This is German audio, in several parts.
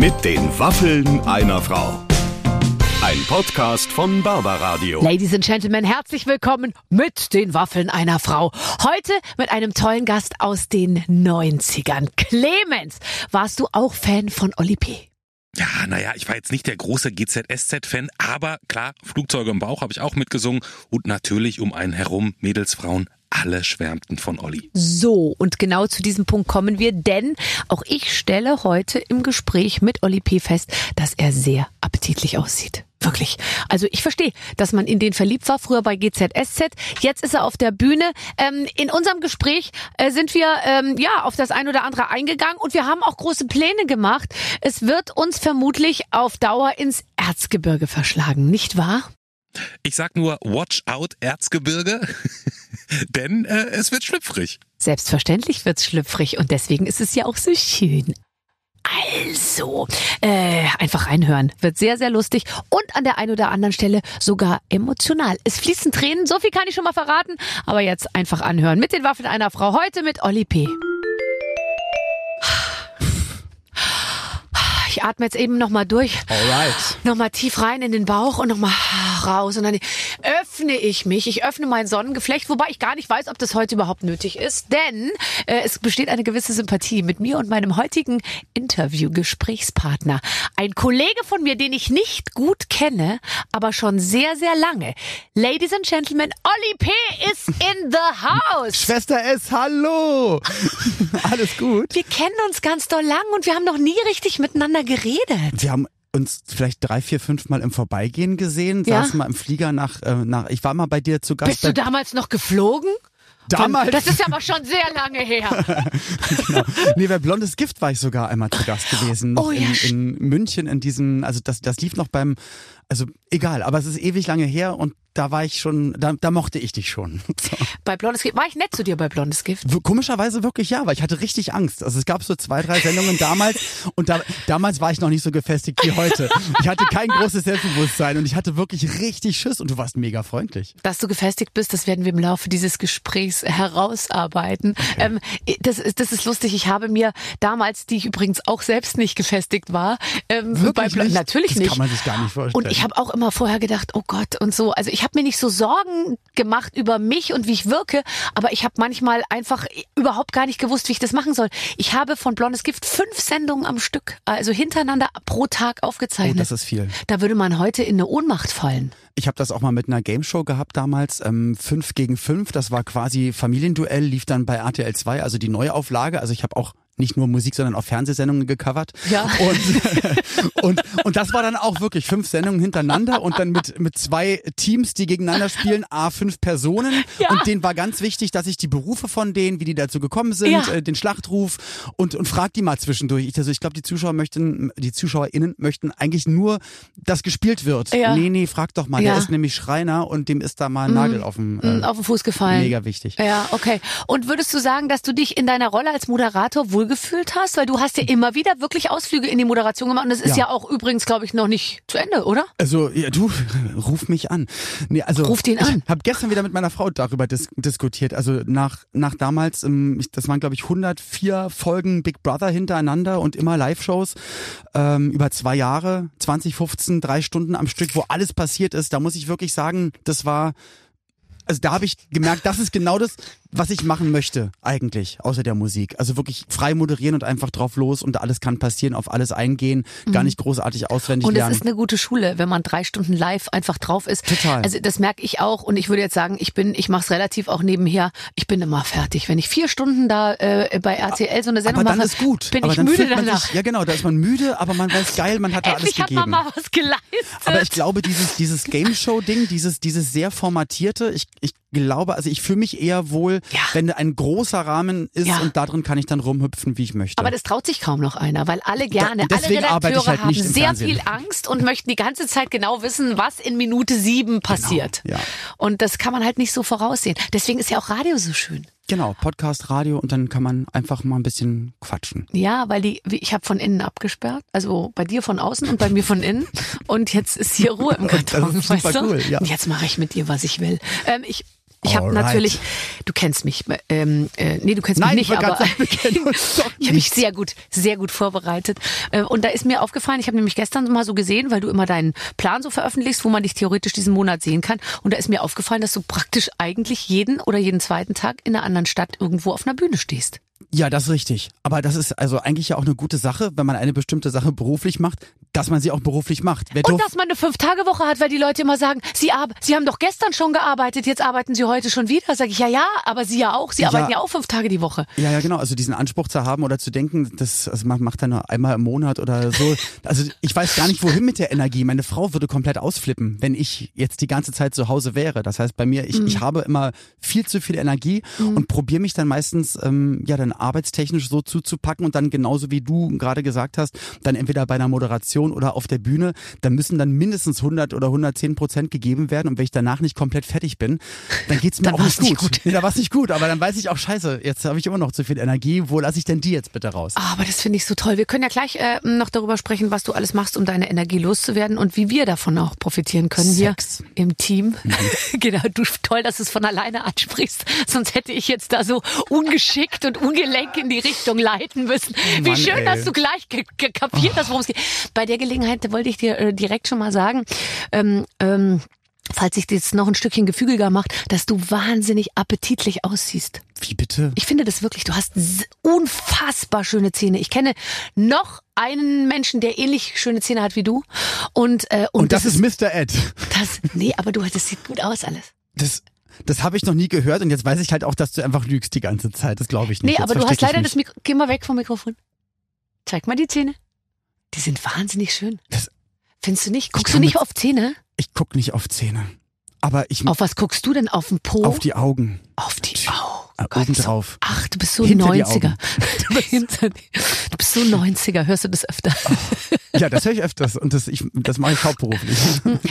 Mit den Waffeln einer Frau. Ein Podcast von Barbaradio. Ladies and Gentlemen, herzlich willkommen mit den Waffeln einer Frau. Heute mit einem tollen Gast aus den 90ern. Clemens, warst du auch Fan von Oli P? Ja, naja, ich war jetzt nicht der große GZSZ-Fan, aber klar, Flugzeuge im Bauch habe ich auch mitgesungen und natürlich um einen herum Mädels, Frauen, alle schwärmten von Olli. So, und genau zu diesem Punkt kommen wir, denn auch ich stelle heute im Gespräch mit Olli P. fest, dass er sehr appetitlich aussieht. Wirklich. Also ich verstehe, dass man in den verliebt war, früher bei GZSZ. Jetzt ist er auf der Bühne. Ähm, in unserem Gespräch äh, sind wir ähm, ja auf das ein oder andere eingegangen und wir haben auch große Pläne gemacht. Es wird uns vermutlich auf Dauer ins Erzgebirge verschlagen, nicht wahr? Ich sag nur Watch out Erzgebirge, denn äh, es wird schlüpfrig. Selbstverständlich wird's schlüpfrig und deswegen ist es ja auch so schön. Also, äh, einfach reinhören. Wird sehr, sehr lustig und an der einen oder anderen Stelle sogar emotional. Es fließen Tränen, so viel kann ich schon mal verraten. Aber jetzt einfach anhören. Mit den Waffen einer Frau. Heute mit Olli P. Ich atme jetzt eben nochmal durch. Alright. Nochmal tief rein in den Bauch und nochmal raus. Und dann öffne ich mich. Ich öffne mein Sonnengeflecht, wobei ich gar nicht weiß, ob das heute überhaupt nötig ist. Denn äh, es besteht eine gewisse Sympathie mit mir und meinem heutigen Interview-Gesprächspartner. Ein Kollege von mir, den ich nicht gut kenne, aber schon sehr, sehr lange. Ladies and Gentlemen, Olli P. is in the house. Schwester S, hallo. Alles gut? Wir kennen uns ganz doll lang und wir haben noch nie richtig miteinander geredet. Wir haben uns vielleicht drei, vier, fünf Mal im Vorbeigehen gesehen, Ja. saßen mal im Flieger nach, äh, nach, ich war mal bei dir zu Gast. Bist du damals noch geflogen? Damals? Das ist ja aber schon sehr lange her. Nee, bei Blondes Gift war ich sogar einmal zu Gast gewesen. Noch Oh ja, in, in München in diesem, also das, das lief noch beim, also egal, aber es ist ewig lange her und da war ich schon, da, da mochte ich dich schon. So. Bei Blondes Gift. War ich nett zu dir bei Blondes Gift? Komischerweise wirklich ja, weil ich hatte richtig Angst. Also es gab so zwei, drei Sendungen damals und da, damals war ich noch nicht so gefestigt wie heute. Ich hatte kein großes Selbstbewusstsein und ich hatte wirklich richtig Schiss und du warst mega freundlich. Dass du gefestigt bist, das werden wir im Laufe dieses Gesprächs herausarbeiten. Ähm, das, ist, das ist lustig. Ich habe mir damals, die ich übrigens auch selbst nicht gefestigt war, ähm, Wirklich bei nicht? natürlich Das nicht. kann man sich gar nicht vorstellen. Und ich habe auch immer vorher gedacht, oh Gott und so. Also ich habe mir nicht so Sorgen gemacht über mich und wie ich wirke, aber ich habe manchmal einfach überhaupt gar nicht gewusst, wie ich das machen soll. Ich habe von Blondes Gift fünf Sendungen am Stück, also hintereinander pro Tag Oh, aufgezeichnet. das ist viel. da würde man heute in eine Ohnmacht fallen. Ich habe das auch mal mit einer Gameshow gehabt damals, ähm, 5 gegen 5. Das war quasi Familienduell, lief dann bei RTL 2, also die Neuauflage. Also ich habe auch nicht nur Musik, sondern auch Fernsehsendungen gecovert. Ja. Und, und, und das war dann auch wirklich fünf Sendungen hintereinander und dann mit, mit zwei Teams, die gegeneinander spielen, A, fünf Personen. Ja. Und denen war ganz wichtig, dass ich die Berufe von denen, wie die dazu gekommen sind, Ja. äh, den Schlachtruf und, und frag die mal zwischendurch. Ich, also ich glaube, die Zuschauer möchten, die ZuschauerInnen möchten eigentlich nur, dass gespielt wird. Ja. Nee, nee, frag doch mal. Ja. Der ist nämlich Schreiner und dem ist da mal ein Nagel auf dem Mm, äh, auf den Fuß gefallen. mega wichtig. Ja, okay. Und würdest du sagen, dass du dich in deiner Rolle als Moderator wohlgefühlt hast? Weil du hast ja immer wieder wirklich Ausflüge in die Moderation gemacht. Und das ist ja, Ja. auch übrigens, glaube ich, noch nicht zu Ende, oder? Also, ja, du, ruf mich an. Nee, also, Ruf den an. Ich habe gestern wieder mit meiner Frau darüber dis diskutiert. Also nach, nach damals, ähm, das waren glaube ich 104 Folgen Big Brother hintereinander und immer Live-Shows ähm, über zwei Jahre, 2015, drei Stunden am Stück, wo alles passiert ist. Da muss ich wirklich sagen, das war also da habe ich gemerkt, das ist genau das, was ich machen möchte eigentlich, außer der Musik. Also wirklich frei moderieren und einfach drauf los und alles kann passieren, auf alles eingehen, gar nicht großartig auswendig Mhm. Und es lernen. ist eine gute Schule, wenn man drei Stunden live einfach drauf ist. Total. Also das merke ich auch. Und ich würde jetzt sagen, ich bin, ich mache es relativ auch nebenher. Ich bin immer fertig. Wenn ich vier Stunden da äh, bei RTL so eine Sendung aber dann mache, ist gut. bin aber ich dann müde danach. Sich, ja genau, da ist man müde, aber man weiß geil, man hat da alles Endlich hat gegeben. man mal was geleistet. Aber ich glaube, dieses, dieses Game Show-Ding, dieses, dieses sehr formatierte, ich, ich glaube, also ich fühle mich eher wohl, Ja. wenn ein großer Rahmen ist Ja. und darin kann ich dann rumhüpfen, wie ich möchte. Aber das traut sich kaum noch einer, weil alle gerne, Da- alle Redakteure halt haben sehr Fernsehen. viel Angst und möchten die ganze Zeit genau wissen, was in Minute sieben passiert. ja. Und das kann man halt nicht so voraussehen. Deswegen ist ja auch Radio so schön. genau, Podcast, Radio und dann kann man einfach mal ein bisschen quatschen. Ja, weil die, ich habe von innen abgesperrt, also bei dir von außen und bei mir von innen. Und jetzt ist hier Ruhe im Karton. Das ist super weißt du? cool, ja. Und jetzt mache ich mit dir, was ich will. Ähm, ich Ich habe natürlich, du kennst mich, ähm, äh, nee, du kennst Nein, mich ich nicht, aber sagen, ich habe mich sehr gut, sehr gut vorbereitet. Äh, und da ist mir aufgefallen, ich habe nämlich gestern mal so gesehen, weil du immer deinen Plan so veröffentlichst, wo man dich theoretisch diesen Monat sehen kann. Und da ist mir aufgefallen, dass du praktisch eigentlich jeden oder jeden zweiten Tag in einer anderen Stadt irgendwo auf einer Bühne stehst. Ja, das ist richtig. Aber das ist also eigentlich ja auch eine gute Sache, wenn man eine bestimmte Sache beruflich macht, dass man sie auch beruflich macht. Wer Und dass man eine Fünf-Tage-Woche hat, weil die Leute immer sagen, sie, sie haben doch gestern schon gearbeitet, jetzt arbeiten sie heute schon wieder. Sag ich, ja, ja, aber sie ja auch. Sie Ja. arbeiten ja auch fünf Tage die Woche. Ja, ja, genau. Also diesen Anspruch zu haben oder zu denken, das also man macht dann nur einmal im Monat oder so. Also ich weiß gar nicht, wohin mit der Energie. Meine Frau würde komplett ausflippen, wenn ich jetzt die ganze Zeit zu Hause wäre. Das heißt, bei mir, ich, ich habe immer viel zu viel Energie und probiere mich dann meistens, ähm, ja, dann arbeitstechnisch so zuzupacken und dann genauso wie du gerade gesagt hast, dann entweder bei einer Moderation oder auf der Bühne, da müssen dann mindestens 100 oder 110 Prozent gegeben werden und wenn ich danach nicht komplett fertig bin, dann geht's mir Dann auch nicht gut. gut. Nee, da war's nicht gut, aber dann weiß ich auch, scheiße, jetzt habe ich immer noch zu viel Energie, wo lasse ich denn die jetzt bitte raus? Ah, Aber das finde ich so toll. Wir können ja gleich äh, noch darüber sprechen, was du alles machst, um deine Energie loszuwerden und wie wir davon auch profitieren können Sex. hier im Team. genau, du toll, dass du es von alleine ansprichst. Sonst hätte ich jetzt da so ungeschickt und ungelenk in die Richtung leiten müssen. wie Mann, schön, ey. dass du gleich kapiert hast, worum es geht. Bei der Gelegenheit wollte ich dir äh, direkt schon mal sagen, ähm, ähm, falls sich das noch ein Stückchen gefügiger macht, dass du wahnsinnig appetitlich aussiehst. Wie bitte? Ich finde das wirklich, du hast unfassbar schöne Zähne. Ich kenne noch einen Menschen, der ähnlich schöne Zähne hat wie du. Und, äh, und, Und das, ist Mr. Ed. das, nee, aber du, das sieht gut aus alles. Das, das habe ich noch nie gehört und jetzt weiß ich halt auch, dass du einfach lügst die ganze Zeit. Das glaube ich nicht. Nee, Jetzt aber du hast leider mich. das Mikro, geh mal weg vom Mikrofon. Zeig mal die Zähne. Die sind wahnsinnig schön. Das- Findest du nicht? Guckst du nicht mit- auf Zähne? Ich guck nicht auf Zähne. Aber ich Auf was guckst du denn? Auf den Po? auf die Augen. Auf die Augen. Gott, oben so- drauf. Ach, du bist so Hinter die 90er. Du bist, du bist so 90er. Hörst du das öfter? Ja, das höre ich öfters und das, ich, das mache ich hauptberuflich.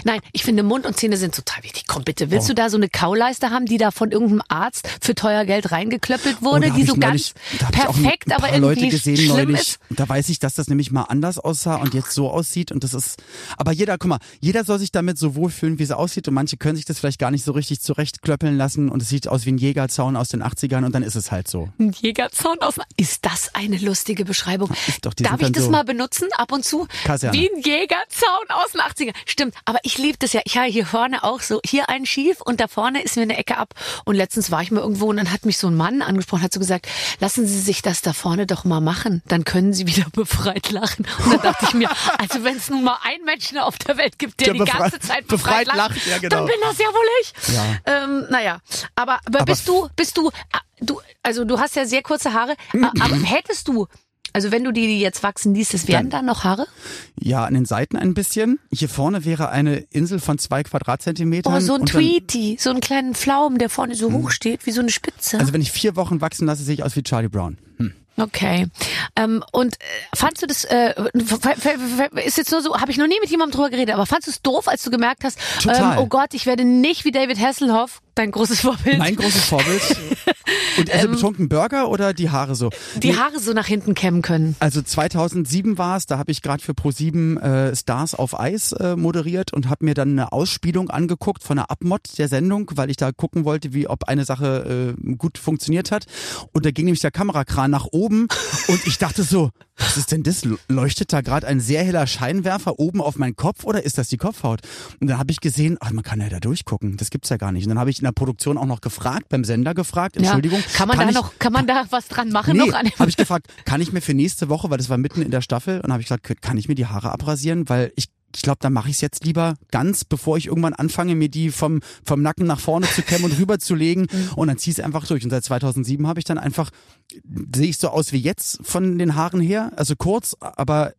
Nein, ich finde Mund und Zähne sind total wichtig. Komm bitte, willst Oh. du da so eine Kauleiste haben, die da von irgendeinem Arzt für teuer Geld reingeklöppelt wurde, Oh, hab die so neulich- ganz perfekt, aber paar Leute irgendwie gesehen schlimm neulich. ist? Da weiß ich, dass das nämlich mal anders aussah und jetzt so aussieht und das ist. Aber jeder, guck mal, jeder soll sich damit so wohlfühlen, wie es aussieht und manche können sich das vielleicht gar nicht so richtig zurechtklöppeln lassen und es sieht aus wie ein Jägerzaun aus den 80ern und dann ist es halt so. Ein Jägerzaun aus. Ist das eine lustige Beschreibung? Doch, Darf ich das so- mal benutzen ab und zu? Kaserne. Wie ein Jägerzaun aus den 80ern. Stimmt, aber ich liebe das ja. Ich habe hier vorne auch so, hier einen schief und da vorne ist mir eine Ecke ab. Und letztens war ich mal irgendwo und dann hat mich so ein Mann angesprochen, hat so gesagt, lassen Sie sich das da vorne doch mal machen, dann können Sie wieder befreit lachen. Und dann dachte ich mir, also wenn es nun mal einen Menschen auf der Welt gibt, der, Der die ganze Zeit befreit, befreit lacht, lacht, ja, genau. dann bin das ja wohl ich. Ja. Ähm, naja, aber, aber, Aber bist du, bist du, ah, du, also du hast ja sehr kurze Haare, ah, aber hättest du, also wenn du die, jetzt wachsen ließt, es wären da noch Haare? Ja, an den Seiten ein bisschen. Hier vorne wäre eine Insel von zwei Quadratzentimetern. Oh, so ein dann- Tweety, so einen kleinen Pflaumen, der vorne so hoch steht, wie so eine Spitze. Also wenn ich vier Wochen wachsen lasse, sehe ich aus wie Charlie Brown. Hm. Okay. Ähm, und äh, fandst du das, äh, ist jetzt nur so, habe ich noch nie mit jemandem drüber geredet, aber fandst du es doof, als du gemerkt hast. Ähm, oh Gott, ich werde nicht wie David Hasselhoff, dein großes Vorbild, Mein großes Vorbild. Und also betrunken Burger oder die Haare so? Ähm, die Haare so nach hinten kämmen können? Also 2007 war es, da habe ich gerade für Pro7 äh, Stars auf Eis äh, moderiert und habe mir dann eine Ausspielung angeguckt von der Abmod der Sendung, weil ich da gucken wollte, wie ob eine Sache äh, gut funktioniert hat. Und da ging nämlich der Kamerakran nach oben und ich dachte so, was ist denn das? Leuchtet da gerade ein sehr heller Scheinwerfer oben auf meinen Kopf oder ist das die Kopfhaut? Und dann habe ich gesehen, ach, man kann ja da durchgucken, das gibt's ja gar nicht. Und dann habe ich der Produktion auch noch gefragt, beim Sender gefragt, Entschuldigung. Ja. Kann man da ich, noch, kann man da was dran machen Nee, noch habe ich gefragt, kann ich mir für nächste Woche, weil das war mitten in der Staffel, und habe ich gesagt, kann ich mir die Haare abrasieren, weil ich ich glaube, dann mache ich es jetzt lieber ganz, bevor ich irgendwann anfange, mir die vom, vom Nacken nach vorne zu kämmen und rüberzulegen. Mhm. Und dann zieh ich einfach durch. Und seit 2007 habe ich dann einfach, sehe ich so aus wie jetzt von den Haaren her, also kurz, aber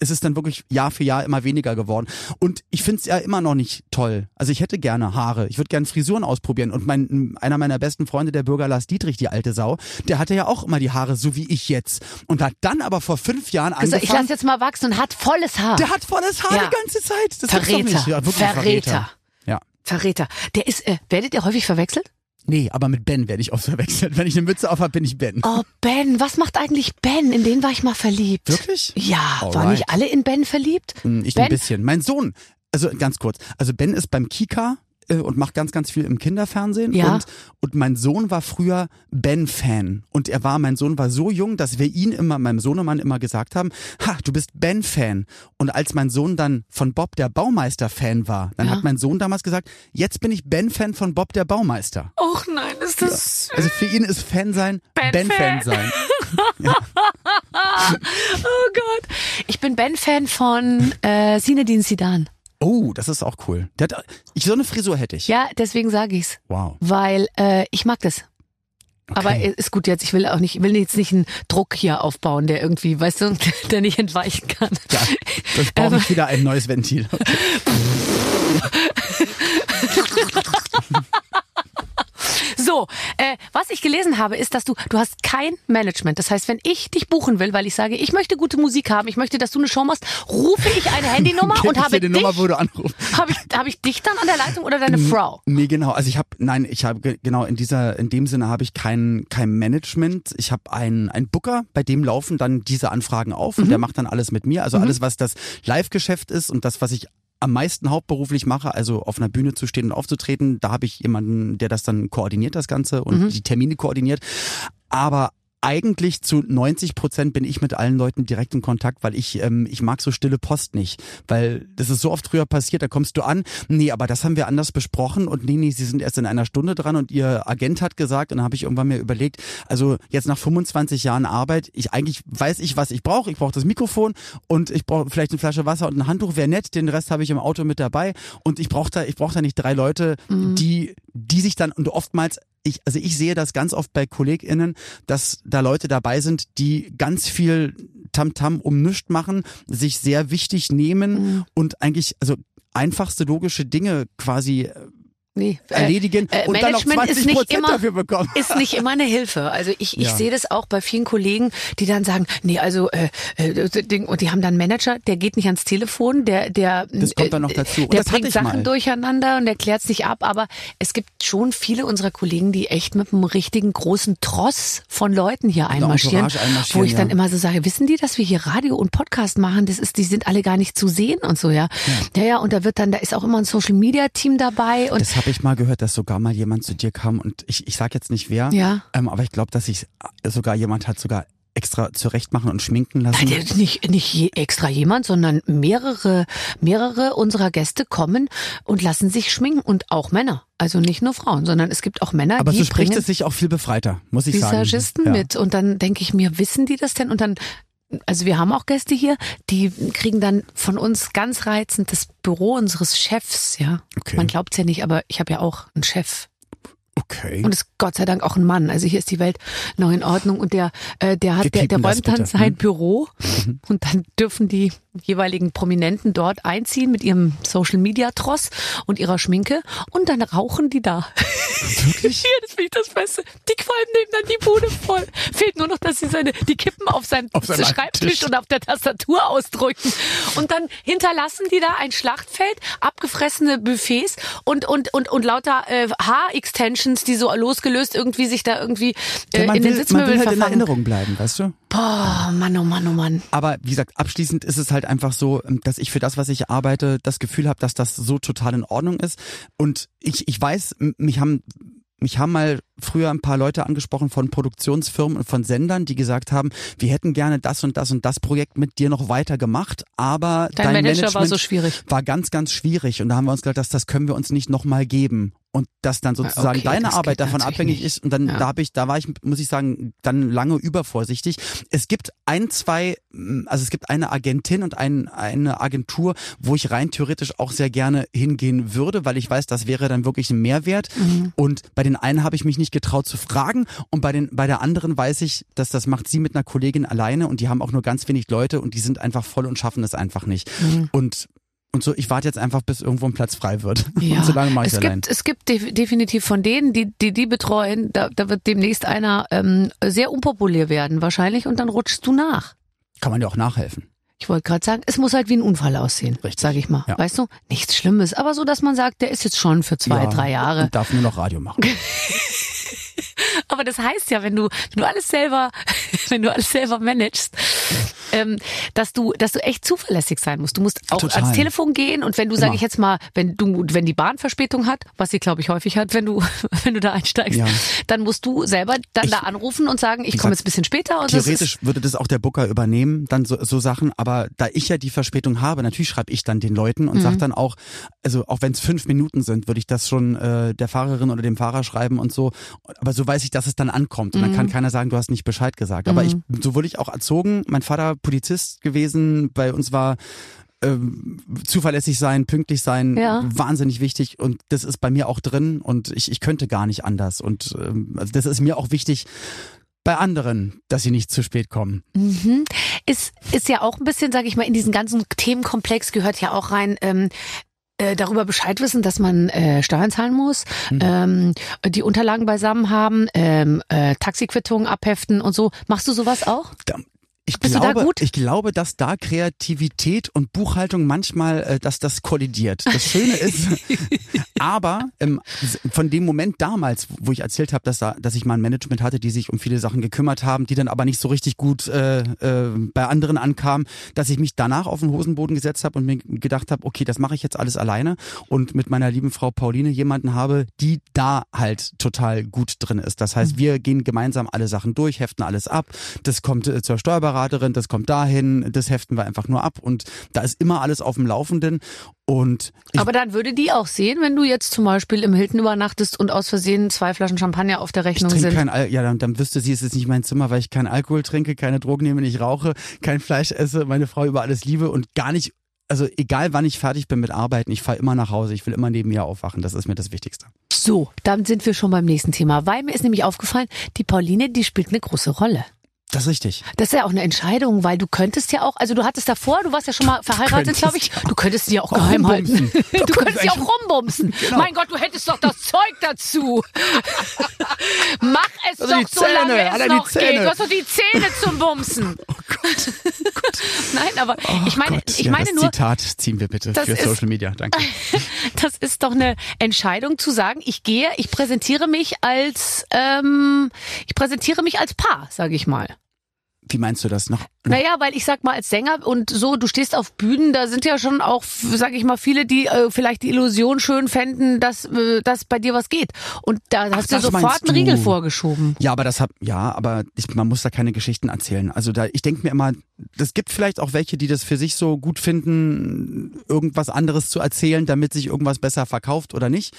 es ist dann wirklich Jahr für Jahr immer weniger geworden. Und ich finde es ja immer noch nicht toll. Also ich hätte gerne Haare. Ich würde gerne Frisuren ausprobieren. Und mein, einer meiner besten Freunde, der Bürger Lars Dietrich, die alte Sau, der hatte ja auch immer die Haare so wie ich jetzt. Und hat dann aber vor fünf Jahren Also angefangen. ich lasse jetzt mal wachsen und hat volles Haar. der hat volles Haar Ja. die ganze Zeit. Das Verräter. nicht. Ja, ein Verräter. Ja. Verräter. Der ist, äh, werdet ihr häufig verwechselt? Nee, aber mit Ben werde ich oft verwechselt. Wenn ich eine Mütze auf habe, bin ich Ben. Oh, Ben, was macht eigentlich Ben? In den war ich mal verliebt. Wirklich? Ja, waren Alright. nicht alle in Ben verliebt? Hm, Ich Ben? ein bisschen. Mein Sohn, also ganz kurz, also Ben ist beim Kika äh, und mache ganz, ganz viel im Kinderfernsehen. Ja. Und, und mein Sohn war früher Ben-Fan. Und er war, mein Sohn war so jung, dass wir ihn immer, meinem Sohnemann immer gesagt haben, ha, du bist Ben-Fan. Und als mein Sohn dann von Bob der Baumeister-Fan war, dann Ja. hat mein Sohn damals gesagt, jetzt bin ich Ben-Fan von Bob der Baumeister. Och nein, ist das Also für ihn ist Fan sein, Ben-Fan. Ben-Fan sein. Oh Gott. Ich bin Ben-Fan von äh, Sinedin Sidan. Oh, das ist auch cool. Der hat, ich, so eine Frisur hätte ich. Ja, deswegen sage ich's. Wow. Weil äh, ich mag das. Aber Okay. ist gut jetzt, ich will auch nicht, ich will jetzt nicht einen Druck hier aufbauen, der irgendwie, weißt du, der nicht entweichen kann. Ja, das brauche ich wieder ein neues Ventil. So, äh, was ich gelesen habe, ist, dass du, du hast kein Management. Das heißt, wenn ich dich buchen will, weil ich sage, ich möchte gute Musik haben, ich möchte, dass du eine Show machst, rufe ich eine Handynummer und habe die dich, Nummer, wo du anrufst. habe ich, habe ich dich dann an der Leitung oder deine Frau? Nee, genau. Also ich habe, nein, ich habe ge- genau in dieser, in dem Sinne habe ich kein, kein Management. Ich habe einen, einen Booker, bei dem laufen dann diese Anfragen auf und der macht dann alles mit mir. Also alles, was das Live-Geschäft ist und das, was ich am meisten hauptberuflich mache, also auf einer Bühne zu stehen und aufzutreten, da habe ich jemanden, der das dann koordiniert, das Ganze und die Termine koordiniert. Aber eigentlich zu 90 Prozent bin ich mit allen Leuten direkt in Kontakt, weil ich ähm, ich mag so stille Post nicht, weil das ist so oft früher passiert. Da kommst du an, nee, aber das haben wir anders besprochen und nee, nee, sie sind erst in einer Stunde dran und ihr Agent hat gesagt und dann habe ich irgendwann mir überlegt, also jetzt nach 25 Jahren Arbeit, ich eigentlich weiß ich, was ich brauche. Ich brauche das Mikrofon und ich brauche vielleicht eine Flasche Wasser und ein Handtuch wäre nett. Den Rest habe ich im Auto mit dabei und ich brauche da ich brauche da nicht drei Leute, die die sich dann und oftmals ich, also ich sehe das ganz oft bei KollegInnen, dass da Leute dabei sind, die ganz viel Tamtam um nichts machen, sich sehr wichtig nehmen und eigentlich, also einfachste logische Dinge quasi äh, Nee. äh, erledigen äh, und dann noch Management 20 ist nicht Prozent immer- dafür bekommen. ist nicht immer eine Hilfe. Also ich, ich Ja. sehe das auch bei vielen Kollegen, die dann sagen, nee, also äh, äh, und die haben dann einen Manager, der geht nicht ans Telefon, der der Das kommt äh, dann noch dazu. Und Der bringt Sachen mal. durcheinander und der klärt sich ab, aber es gibt schon viele unserer Kollegen, die echt mit einem richtigen großen Tross von Leuten hier einmarschieren, einmarschieren, wo ich dann ja. immer so sage, wissen die, dass wir hier Radio und Podcast machen? Das ist, die sind alle gar nicht zu sehen und so, ja. Ja, ja, und da wird dann, da ist auch immer ein Social Media Team dabei und Das habe ich mal gehört, dass sogar mal jemand zu dir kam und ich, ich sag jetzt nicht wer, Ja. ähm, aber ich glaube, dass ich sogar jemand hat sogar extra zurecht machen und schminken lassen. Nein, nicht, nicht extra jemand, sondern mehrere, mehrere unserer Gäste kommen und lassen sich schminken und auch Männer. Also nicht nur Frauen, sondern es gibt auch Männer, aber die so spricht es sich auch viel befreiter, muss ich sagen. Visagisten Ja. mit. Und dann denke ich mir, wissen die das denn? Und dann, also wir haben auch Gäste hier, die kriegen dann von uns ganz reizend das Büro unseres Chefs, ja. Okay. Man glaubt's ja nicht, aber ich habe ja auch einen Chef. Okay. Und ist Gott sei Dank auch ein Mann. Also hier ist die Welt noch in Ordnung und der, äh, der hat, Wir der, der räumt dann sein Hm? Büro und dann dürfen die jeweiligen Prominenten dort einziehen mit ihrem Social Media Tross und ihrer Schminke und dann rauchen die da. Wirklich? Ja, das finde ich das Beste. Die Qualm nehmen dann die Bude voll. Fehlt nur noch, dass sie seine, die Kippen auf seinem, Auf Schreibtisch Tisch. und auf der Tastatur ausdrücken. Und dann hinterlassen die da ein Schlachtfeld, abgefressene Buffets und, und, und, und lauter äh, Haar-Extensions, die so losgelöst irgendwie sich da irgendwie äh, Ja, in den will, man will halt in. Erinnerung bleiben, weißt du? Boah, Mann, oh Mann, oh Mann. Aber wie gesagt, abschließend ist es halt einfach so, dass ich für das, was ich arbeite, das Gefühl habe, dass das so total in Ordnung ist. Und ich, ich weiß, mich haben mich haben mal früher ein paar Leute angesprochen von Produktionsfirmen und von Sendern, die gesagt haben, wir hätten gerne das und das und das Projekt mit dir noch weiter gemacht, aber Dein dein, Manager war Management so schwierig. war ganz, ganz schwierig. Und da haben wir uns gesagt, dass das können wir uns nicht nochmal geben. Und dass dann sozusagen okay, deine Arbeit davon abhängig nicht. ist. Und dann Ja. da habe ich, da war ich, muss ich sagen, dann lange übervorsichtig. Es gibt ein, zwei, mm, also es gibt eine Agentin und ein, eine Agentur, wo ich rein theoretisch auch sehr gerne hingehen würde, weil ich weiß, das wäre dann wirklich ein Mehrwert. Mhm. Und bei den einen habe ich mich nicht getraut zu fragen und bei den, bei der anderen weiß ich, dass das macht sie mit einer Kollegin alleine und die haben auch nur ganz wenig Leute und die sind einfach voll und schaffen es einfach nicht. Mhm. Und und so, ich warte jetzt einfach, bis irgendwo ein Platz frei wird. Ja, Und so lange mache ich es allein. gibt, es gibt def- definitiv von denen, die die, die betreuen, da, da wird demnächst einer ähm, sehr unpopulär werden wahrscheinlich und dann rutschst du nach. Kann man ja auch nachhelfen. Ich wollte gerade sagen, es muss halt wie ein Unfall aussehen, sage ich mal. Ja. Weißt du, nichts Schlimmes, aber so, dass man sagt, der ist jetzt schon für zwei, Ja, drei Jahre. Und darf nur noch Radio machen. Das heißt ja, wenn du, wenn du alles selber, wenn du alles selber managst, ähm, dass du, dass du echt zuverlässig sein musst. Du musst auch Total. ans Telefon gehen und wenn du, sage ich jetzt mal, wenn du, wenn die Bahn Verspätung hat, was sie glaube ich häufig hat, wenn du, wenn du da einsteigst, Ja. dann musst du selber dann Ich- da anrufen und sagen, ich komme jetzt ein bisschen später und das Theoretisch ist, würde das auch der Booker übernehmen, dann so, so Sachen. Aber da ich ja die Verspätung habe, natürlich schreibe ich dann den Leuten und Mhm. sag dann auch, also auch wenn es fünf Minuten sind, würde ich das schon äh, der Fahrerin oder dem Fahrer schreiben und so. Aber so weiß ich, dass es dann ankommt. Und dann Mhm. kann keiner sagen, du hast nicht Bescheid gesagt. Aber ich, so wurde ich auch erzogen. Mein Vater Polizist gewesen. Bei uns war ähm, zuverlässig sein, pünktlich sein, Ja. wahnsinnig wichtig und das ist bei mir auch drin und ich, ich könnte gar nicht anders und ähm, also das ist mir auch wichtig bei anderen, dass sie nicht zu spät kommen. Mhm. Ist, ist ja auch ein bisschen, sage ich mal, in diesen ganzen Themenkomplex gehört ja auch rein, ähm, äh, darüber Bescheid wissen, dass man äh, Steuern zahlen muss, Mhm. ähm, die Unterlagen beisammen haben, ähm, äh, Taxiquittungen abheften und so. Machst du sowas auch? Da, ich Bist du da glaube, gut? ich glaube, dass da Kreativität und Buchhaltung manchmal, äh, dass das kollidiert. Das Schöne ist, aber ähm, von dem Moment damals, wo ich erzählt habe, dass, da, dass ich mal ein Management hatte, die sich um viele Sachen gekümmert haben, die dann aber nicht so richtig gut äh, äh, bei anderen ankamen, dass ich mich danach auf den Hosenboden gesetzt habe und mir gedacht habe, okay, das mache ich jetzt alles alleine und mit meiner lieben Frau Pauline jemanden habe, die da halt total gut drin ist. Das heißt, wir gehen gemeinsam alle Sachen durch, heften alles ab. Das kommt äh, zur Steuerberaterin, das kommt dahin, das heften wir einfach nur ab und da ist immer alles auf dem Laufenden und ich Aber dann würde die auch sehen, wenn du jetzt zum Beispiel im Hilton übernachtest und aus Versehen zwei Flaschen Champagner auf der Ich Rechnung trinke sind. kein Al ja, dann, dann wüsste sie, es ist nicht mein Zimmer, weil ich kein Alkohol trinke, keine Drogen nehme, nicht rauche, kein Fleisch esse, meine Frau über alles liebe und gar nicht, also egal wann ich fertig bin mit Arbeiten, ich fahre immer nach Hause, ich will immer neben ihr aufwachen, das ist mir das Wichtigste. So, dann sind wir schon beim nächsten Thema, weil mir ist nämlich aufgefallen, die Pauline, die spielt eine große Rolle. Das ist richtig. Das ist ja auch eine Entscheidung, weil du könntest ja auch, also du hattest davor, du warst ja schon mal verheiratet, glaube ich. ja Du könntest sie ja auch Auch geheim halten. Du, Du könntest ja auch rumbumsen. Genau. Mein Gott, du hättest doch das Zeug dazu. Mach es Also doch, solange Zähne, es noch Zähne. geht. Du hast doch die Zähne zum Bumsen. Nein, aber ich meine, Oh Gott, ich ja, meine das nur, Zitat ziehen wir bitte für ist- Social Media, danke. das ist doch eine Entscheidung zu sagen, ich gehe, ich präsentiere mich als, ähm, ich präsentiere mich als Paar, sage ich mal. Wie meinst du das noch? Naja, weil ich sag mal, als Sänger und so, du stehst auf Bühnen, da sind ja schon auch, sag ich mal, viele, die äh, vielleicht die Illusion schön fänden, dass, äh, dass bei dir was geht. Und da hast du sofort einen Riegel vorgeschoben. Ja, aber das hab, ja, aber ich, man muss da keine Geschichten erzählen. Also da, ich denke mir immer, es gibt vielleicht auch welche, die das für sich so gut finden, irgendwas anderes zu erzählen, damit sich irgendwas besser verkauft oder nicht.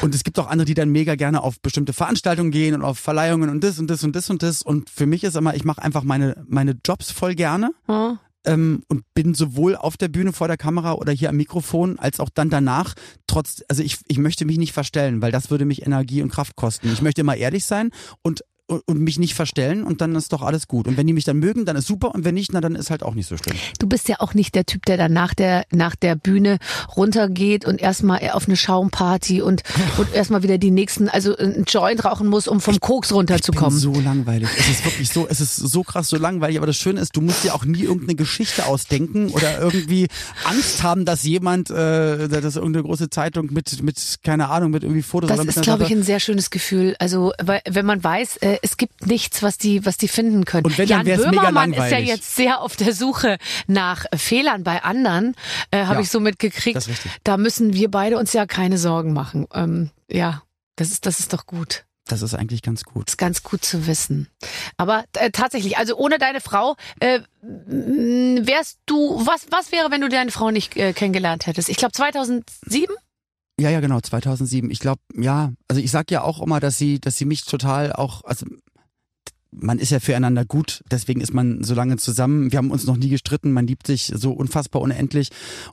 Und es gibt auch andere, die dann mega gerne auf bestimmte Veranstaltungen gehen und auf Verleihungen und das und das und das und das. Und für mich ist immer, ich mache einfach meine, meine Jobs voll gerne. Ja. ähm, und bin sowohl auf der Bühne vor der Kamera oder hier am Mikrofon als auch dann danach trotz also ich ich möchte mich nicht verstellen, weil das würde mich Energie und Kraft kosten. Ich möchte immer ehrlich sein und und, und mich nicht verstellen und dann ist doch alles gut. Und wenn die mich dann mögen, dann ist super und wenn nicht, na dann ist halt auch nicht so schlimm. Du bist ja auch nicht der Typ, der dann nach der, nach der Bühne runtergeht und erstmal auf eine Schaumparty und, und erstmal wieder die nächsten, also einen Joint rauchen muss, um vom Koks Ich bin runterzukommen. so langweilig. Es ist wirklich so, es ist so krass so langweilig, aber das Schöne ist, du musst dir auch nie irgendeine Geschichte ausdenken oder irgendwie Angst haben, dass jemand, äh, dass irgendeine große Zeitung mit, mit, keine Ahnung, mit irgendwie Fotos Das ist, glaube ich, ein sehr schönes Gefühl. Also, weil, wenn man weiß, äh, es gibt nichts, was die, was die finden können. Und wenn, dann Jan mega Böhmermann ist ja jetzt sehr auf der Suche nach Fehlern bei anderen, äh, habe Ja, ich so mitgekriegt. Da müssen wir beide uns ja keine Sorgen machen. Ähm, ja, das ist, das ist doch gut. Das ist eigentlich ganz gut. Das ist ganz gut zu wissen. Aber äh, tatsächlich, also ohne deine Frau, äh, wärst du, was, was wäre, wenn du deine Frau nicht äh, kennengelernt hättest? Ich glaube 2007? Ja, ja, genau, 2007. Ich glaube, ja, also ich sag ja auch immer, dass sie, dass sie mich total auch, also man ist ja füreinander gut, deswegen ist man so lange zusammen. Wir haben uns noch nie gestritten, man liebt sich so unfassbar unendlich.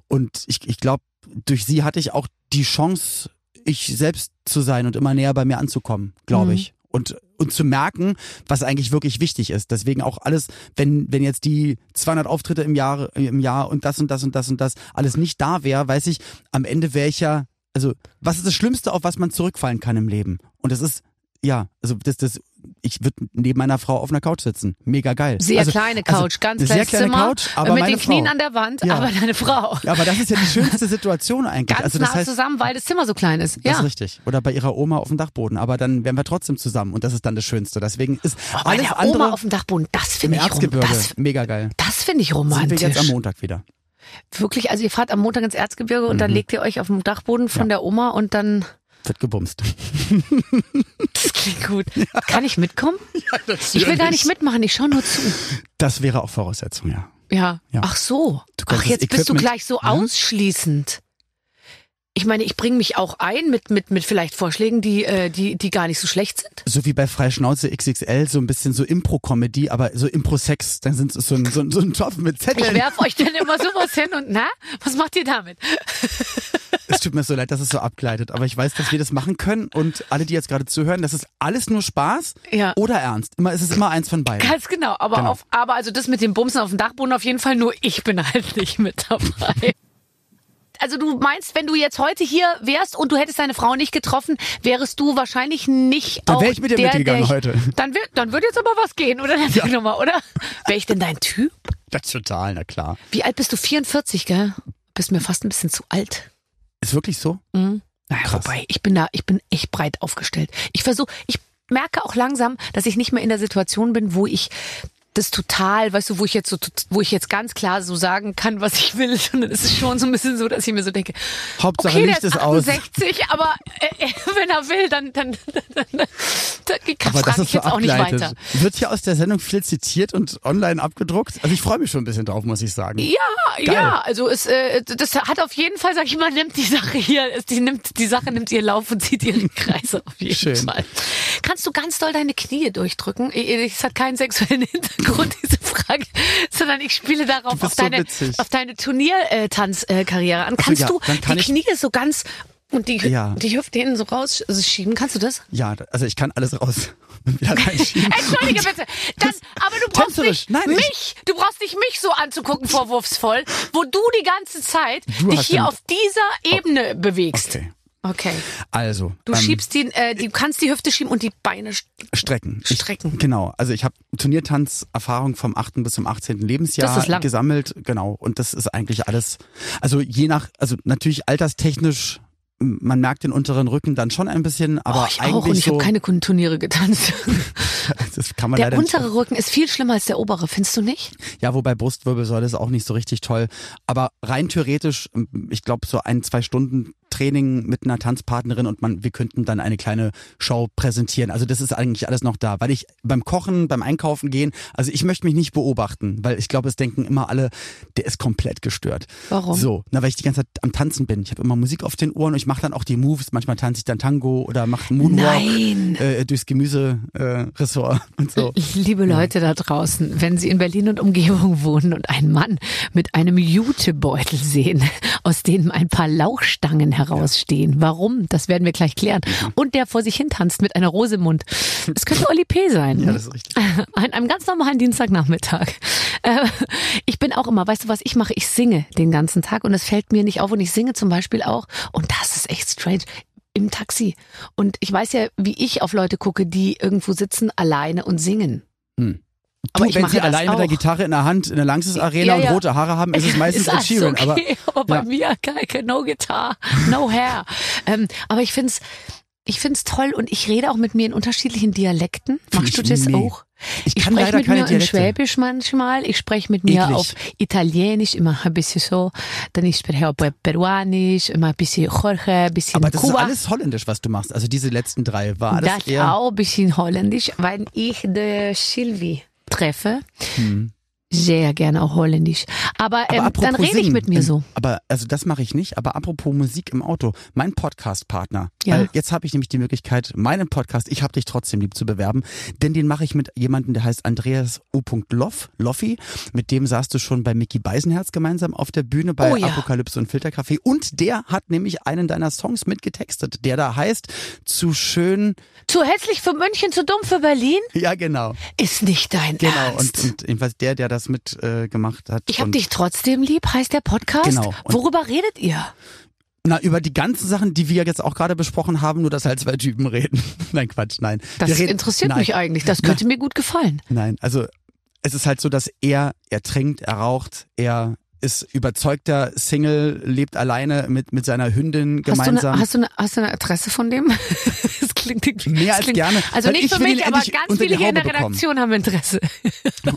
Und ich, ich glaube, durch sie hatte ich auch die Chance, ich selbst zu sein und immer näher bei mir anzukommen, glaube Mhm. ich. Und, und zu merken, was eigentlich wirklich wichtig ist. Deswegen auch alles, wenn, wenn jetzt die 200 Auftritte im Jahr, im Jahr und das und das und das und das alles nicht da wäre, weiß ich, am Ende wäre ich ja, also, was ist das Schlimmste, auf was man zurückfallen kann im Leben? Und das ist, ja, also das, das ich würde neben meiner Frau auf einer Couch sitzen. Mega geil. Sehr Also- kleine also Couch, ganz eine sehr kleines kleine Zimmer, Couch, aber mit den Knien Frau. an der Wand, Ja. aber deine Frau. Ja, aber das ist ja die schönste Situation eigentlich. Ganz also nah das heißt, zusammen, weil das Zimmer so klein ist. das Ja. ist richtig. Oder bei ihrer Oma auf dem Dachboden. Aber dann wären wir trotzdem zusammen und das ist dann das Schönste. Deswegen ist Oh, bei alles der andere Oma auf dem Dachboden, das finde ich rom Erzgebirge das, mega geil. das finde ich Sind romantisch. wir jetzt am Montag wieder. Wirklich, also ihr fahrt am Montag ins Erzgebirge und dann legt ihr euch auf dem Dachboden von Mhm. Ja. der Oma und dann Wird gebumst. das klingt gut. Kann ich mitkommen? ich will gar nicht mitmachen, ich schaue nur zu. Das wäre auch Voraussetzung, ja. Ja. Ja. Ach so. Ach, jetzt bist du gleich so Ja. ausschließend. Ich meine, ich bringe mich auch ein mit, mit, mit vielleicht Vorschlägen, die, äh, die, die gar nicht so schlecht sind. So wie bei Freischnauze XXL, so ein bisschen so Impro-Comedy, aber so Impro-Sex. Dann sind es so ein, so ein, so ein Topf mit Ich Zetteln. werf euch dann immer sowas hin und na, was macht ihr damit? Es tut mir so leid, dass es so abgleitet, aber ich weiß, dass wir das machen können und alle, die jetzt gerade zuhören, das ist alles nur Spaß Ja. oder ernst. Immer, es ist immer eins von beiden. Ganz genau, aber Genau. auf, aber also das mit dem Bumsen auf dem Dachboden auf jeden Fall nur ich bin halt nicht mit dabei. Also du meinst, wenn du jetzt heute hier wärst und du hättest deine Frau nicht getroffen, wärst du wahrscheinlich nicht Dann auch wär ich mit dir der, mitgegangen ich, heute. Dann wird, dann wird jetzt aber was gehen, oder? Ja. Nochmal, oder? Wäre ich denn dein Typ? Das ist total, na klar. Wie alt bist du? 44, gell? Bist mir fast ein bisschen zu alt. Ist wirklich so? Mhm. Naja, Krass. wobei, ich bin da, ich bin echt breit aufgestellt. Ich versuche, ich merke auch langsam, dass ich nicht mehr in der Situation bin, wo ich das total, weißt du, wo ich jetzt so, wo ich jetzt ganz klar so sagen kann, was ich will, sondern es ist schon so ein bisschen so, dass ich mir so denke, Hauptsache okay, Licht der ist ist aus. 68, aber äh, äh, wenn er will, dann, dann, dann, dann, dann Aber das frage ich jetzt auch nicht weiter. Wird hier aus der Sendung viel zitiert und online abgedruckt? Also ich freue mich schon ein bisschen drauf, muss ich sagen. Ja, ja, also es, äh, das hat auf jeden Fall, sag ich mal, nimmt die Sache hier, die nimmt die Sache nimmt ihr Lauf und zieht ihren Kreise auf jeden Schön. Fall. Kannst du ganz doll deine Knie durchdrücken? Es hat keinen sexuellen Hintergrund diese Frage, sondern ich spiele darauf auf so deine witzig. auf deine Turniertanzkarriere an. Ach so, Kannst ja, du kann die Knie so ganz und die Ja. die Hüfte hinten so rausschieben? Kannst du das? Ja, also ich kann alles raus. Entschuldige bitte. Das, aber du brauchst nicht Nein, ich- mich, du brauchst nicht mich so anzugucken, vorwurfsvoll, wo du die ganze Zeit Du dich hier auf dieser Ebene bewegst. Okay. Okay. Also, Du ähm, schiebst die, äh, du kannst die Hüfte schieben und die Beine. st- Strecken. Strecken. Ich, genau. Also ich habe Turniertanz-Erfahrung vom 8. bis zum 18. Lebensjahr Das ist lang. gesammelt. Genau. Und das ist eigentlich alles, also je nach, also natürlich alterstechnisch, man merkt den unteren Rücken dann schon ein bisschen, aber oh, ich eigentlich auch und ich so, habe keine Turniere getanzt. das kann man Der leider nicht. untere Rücken ist viel schlimmer als der obere, findest du nicht? Ja, wobei Brustwirbelsäule ist auch nicht so richtig toll. Aber rein theoretisch, ich glaube, so ein, zwei Stunden Training mit einer Tanzpartnerin und man, wir könnten dann eine kleine Show präsentieren. Also das ist eigentlich alles noch da. Weil ich beim Kochen, beim Einkaufen gehen, also ich möchte mich nicht beobachten, weil ich glaube, es denken immer alle, der ist komplett gestört. Warum? So, na, weil ich die ganze Zeit am Tanzen bin. Ich habe immer Musik auf den Ohren und ich mache dann auch die Moves. Manchmal tanze ich dann Tango oder mache Moonwalk äh, durchs Gemüse-Ressort Ressort und so. Liebe Leute da draußen, wenn Sie in Berlin und Umgebung wohnen und einen Mann mit einem Jutebeutel sehen, aus dem ein paar Lauchstangen herausstehen, warum? Das werden wir gleich klären. Mhm. Und der vor sich hin tanzt mit einer Rose im Mund. Es könnte Oli P. sein. Ja, das ist richtig. An einem ganz normalen Dienstagnachmittag. Äh, Ich bin auch immer, weißt du, was ich mache? Ich singe den ganzen Tag und es fällt mir nicht auf und ich singe zum Beispiel auch, und das ist echt strange, im Taxi. Und ich weiß ja, wie ich auf Leute gucke, die irgendwo sitzen alleine und singen. Hm. Aber du, ich wenn sie allein mit der auch. Gitarre in der Hand in der Langsys Arena Ja, und ja. rote Haare haben, ist es meistens ist Ed Sheeran. okay, aber, bei ja. mir geil, no Guitar, no hair. ähm, aber ich find's, ich find's toll und ich rede auch mit mir in unterschiedlichen Dialekten. Machst du das auch? Ich Ich spreche mit mir in. Schwäbisch manchmal, ich spreche mit mir Eklig. auf Italienisch, immer ein bisschen so, dann ich spreche auch Peruanisch, immer ein bisschen Jorge, ein bisschen Aber das Kuba. ist alles holländisch, was du machst. Also diese letzten drei war alles das eher. auch ein bisschen holländisch, weil ich die Sylvie treffe. Sehr gerne auch holländisch. Aber, Aber ähm, apropos dann rede ich mit mir ähm, so. Aber also das mache ich nicht. Aber apropos Musik im Auto, mein Podcast-Partner. Ja. Weil jetzt habe ich nämlich die Möglichkeit, meinen Podcast, ich habe dich trotzdem lieb zu bewerben, denn den mache ich mit jemandem, der heißt Andreas O. Loff, Loffi. Mit dem saßt du schon bei Mickey Beisenherz gemeinsam auf der Bühne bei Oh ja. Apokalypse und Filterkaffee. Und der hat nämlich einen deiner Songs mitgetextet, der da heißt Zu schön. Zu hässlich für München, zu dumm für Berlin? Ja, genau. Ist nicht dein Genau. Ernst. Und, und jedenfalls der, der das mit äh, gemacht hat. ich hab dich trotzdem lieb, heißt der Podcast. Genau. Und- Worüber redet ihr? Na, über die ganzen Sachen, die wir jetzt auch gerade besprochen haben, nur dass halt zwei Typen reden. nein, Quatsch, nein. Das reden- interessiert nein, mich eigentlich. Das könnte mir gut gefallen. Nein, also es ist halt so, dass er, er trinkt, er raucht, er ist überzeugter Single, lebt alleine mit, mit seiner Hündin Hast du, gemeinsam. eine, hast, du eine, hast du eine Adresse von dem? das klingt Mehr das als klingt, gerne, Also nicht ich für mich, aber ganz viele hier in der Haube bekommen. Redaktion haben Interesse.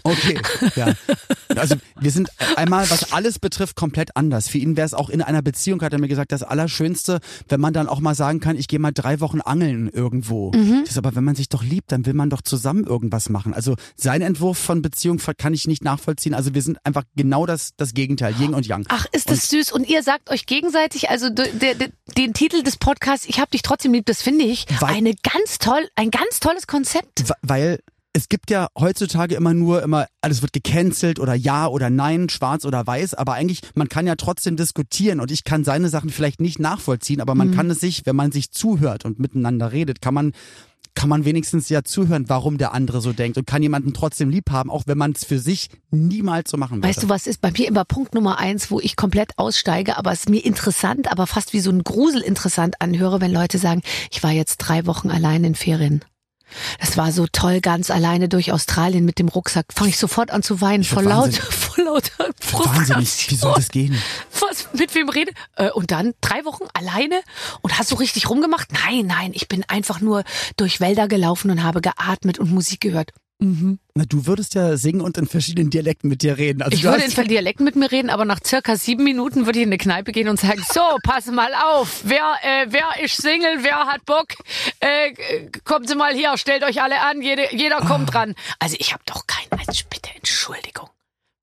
Okay, ja. Also wir sind einmal, was alles betrifft, komplett anders. Für ihn wäre es auch in einer Beziehung, hat er mir gesagt, das Allerschönste, wenn man dann auch mal sagen kann, ich gehe mal drei Wochen angeln irgendwo. Mhm. Das ist aber, wenn man sich doch liebt, dann will man doch zusammen irgendwas machen. Also sein Entwurf von Beziehung kann ich nicht nachvollziehen. Also wir sind einfach genau das, das Gegenteil, Yin und Yang. Ach, ist das süß. Und ihr sagt euch gegenseitig, also de, de, de, den Titel des Podcasts, ich hab dich trotzdem lieb, das finde ich Weil- eine ganz toll, ein ganz tolles Konzept. Weil es gibt ja heutzutage immer nur immer, alles wird gecancelt oder ja oder nein, schwarz oder weiß, aber eigentlich, man kann ja trotzdem diskutieren und ich kann seine Sachen vielleicht nicht nachvollziehen, aber man Mhm. kann es sich, wenn man sich zuhört und miteinander redet, kann man kann man wenigstens ja zuhören, warum der andere so denkt und kann jemanden trotzdem lieb haben, auch wenn man es für sich niemals so machen würde. Weißt du, was ist bei mir immer Punkt Nummer eins, wo ich komplett aussteige, aber es ist mir interessant, aber fast wie so ein Grusel interessant anhöre, wenn Leute sagen, ich war jetzt drei Wochen allein in Ferien. Das war so toll, ganz alleine durch Australien mit dem Rucksack. Fange ich sofort an zu weinen, vor werd laut, wahnsinnig. vor lauter Wahnsinnig, wie soll das gehen? Was, mit wem rede? Äh, und dann drei Wochen alleine? Und hast du richtig rumgemacht? Nein, nein, ich bin einfach nur durch Wälder gelaufen und habe geatmet und Musik gehört. Mhm. Na, du würdest ja singen und in verschiedenen Dialekten mit dir reden. Also Ich würde in Dialekten mit mir reden, aber nach circa sieben Minuten würde ich in eine Kneipe gehen und sagen, so, pass mal auf, wer, äh, wer ist Single, wer hat Bock, äh, kommt Sie mal hier, stellt euch alle an, jede, jeder kommt dran. Also ich habe doch keinen, also bitte, Entschuldigung.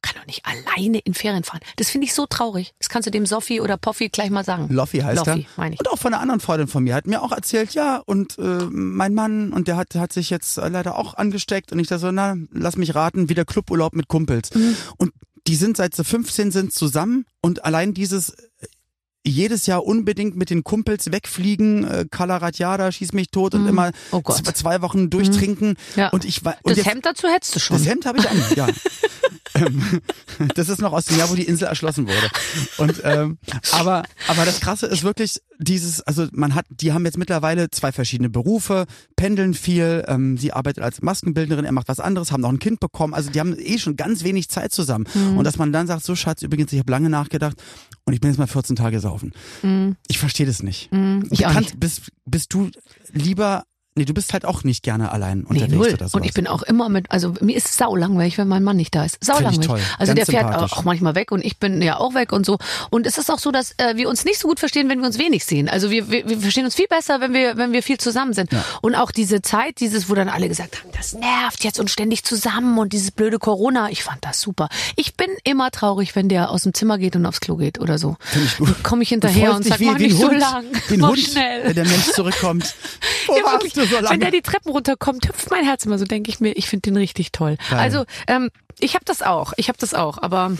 Kann doch nicht alleine in Ferien fahren. Das finde ich so traurig. Das kannst du dem Soffi oder Poffi gleich mal sagen. Loffi heißt Loffi, er. meine ich. Und auch von einer anderen Freundin von mir hat mir auch erzählt, ja, und äh, mein Mann, und der hat, hat sich jetzt äh, leider auch angesteckt. Und ich da so, na, lass mich raten, wieder Cluburlaub mit Kumpels. Mhm. Und die sind seit sie 15 sind zusammen und allein dieses jedes Jahr unbedingt mit den Kumpels wegfliegen, äh, Kalaratjada, schieß mich tot und immer Oh zwei, Wochen durchtrinken. Ja. Und ich und Das jetzt, Hemd dazu hättest du schon. das Hemd habe ich an, ja. Ähm, das ist noch aus dem Jahr, wo die Insel erschlossen wurde. Und ähm, aber aber das Krasse ist wirklich dieses, also man hat, die haben jetzt mittlerweile zwei verschiedene Berufe, pendeln viel. Ähm, sie arbeitet als Maskenbildnerin, er macht was anderes, haben noch ein Kind bekommen. Also die haben eh schon ganz wenig Zeit zusammen. Mhm. Und dass man dann sagt, so Schatz, übrigens, ich habe lange nachgedacht und ich bin jetzt mal 14 Tage saufen. Ich verstehe das nicht. Mhm, ich Du kannst-. Bist, bist du lieber, nee, du bist halt auch nicht gerne allein Nee, unterwegs null. oder so. Und ich bin auch immer mit, also mir ist sau langweilig, wenn mein Mann nicht da ist. Sau langweilig. Also Ganz der fährt auch manchmal weg und ich bin ja auch weg und so. Und es ist auch so, dass äh, wir uns nicht so gut verstehen, wenn wir uns wenig sehen. Also wir, wir, wir verstehen uns viel besser, wenn wir, wenn wir viel zusammen sind. Und auch diese Zeit, dieses, wo dann alle gesagt haben, das nervt jetzt und ständig zusammen und dieses blöde Corona, ich fand das super. Ich bin immer traurig, wenn der aus dem Zimmer geht und aufs Klo geht oder so. Find ich gut. Dann komme ich hinterher und sag, wie, mach wie nicht so Hund, lang, wie ein mach Hund, schnell. wenn der Mensch zurückkommt. Wo Ja, wirklich. So lange? Wenn der die Treppen runterkommt, hüpft mein Herz immer so, denke ich mir, ich finde den richtig toll. Geil. Also, ähm, ich habe das auch, ich habe das auch, aber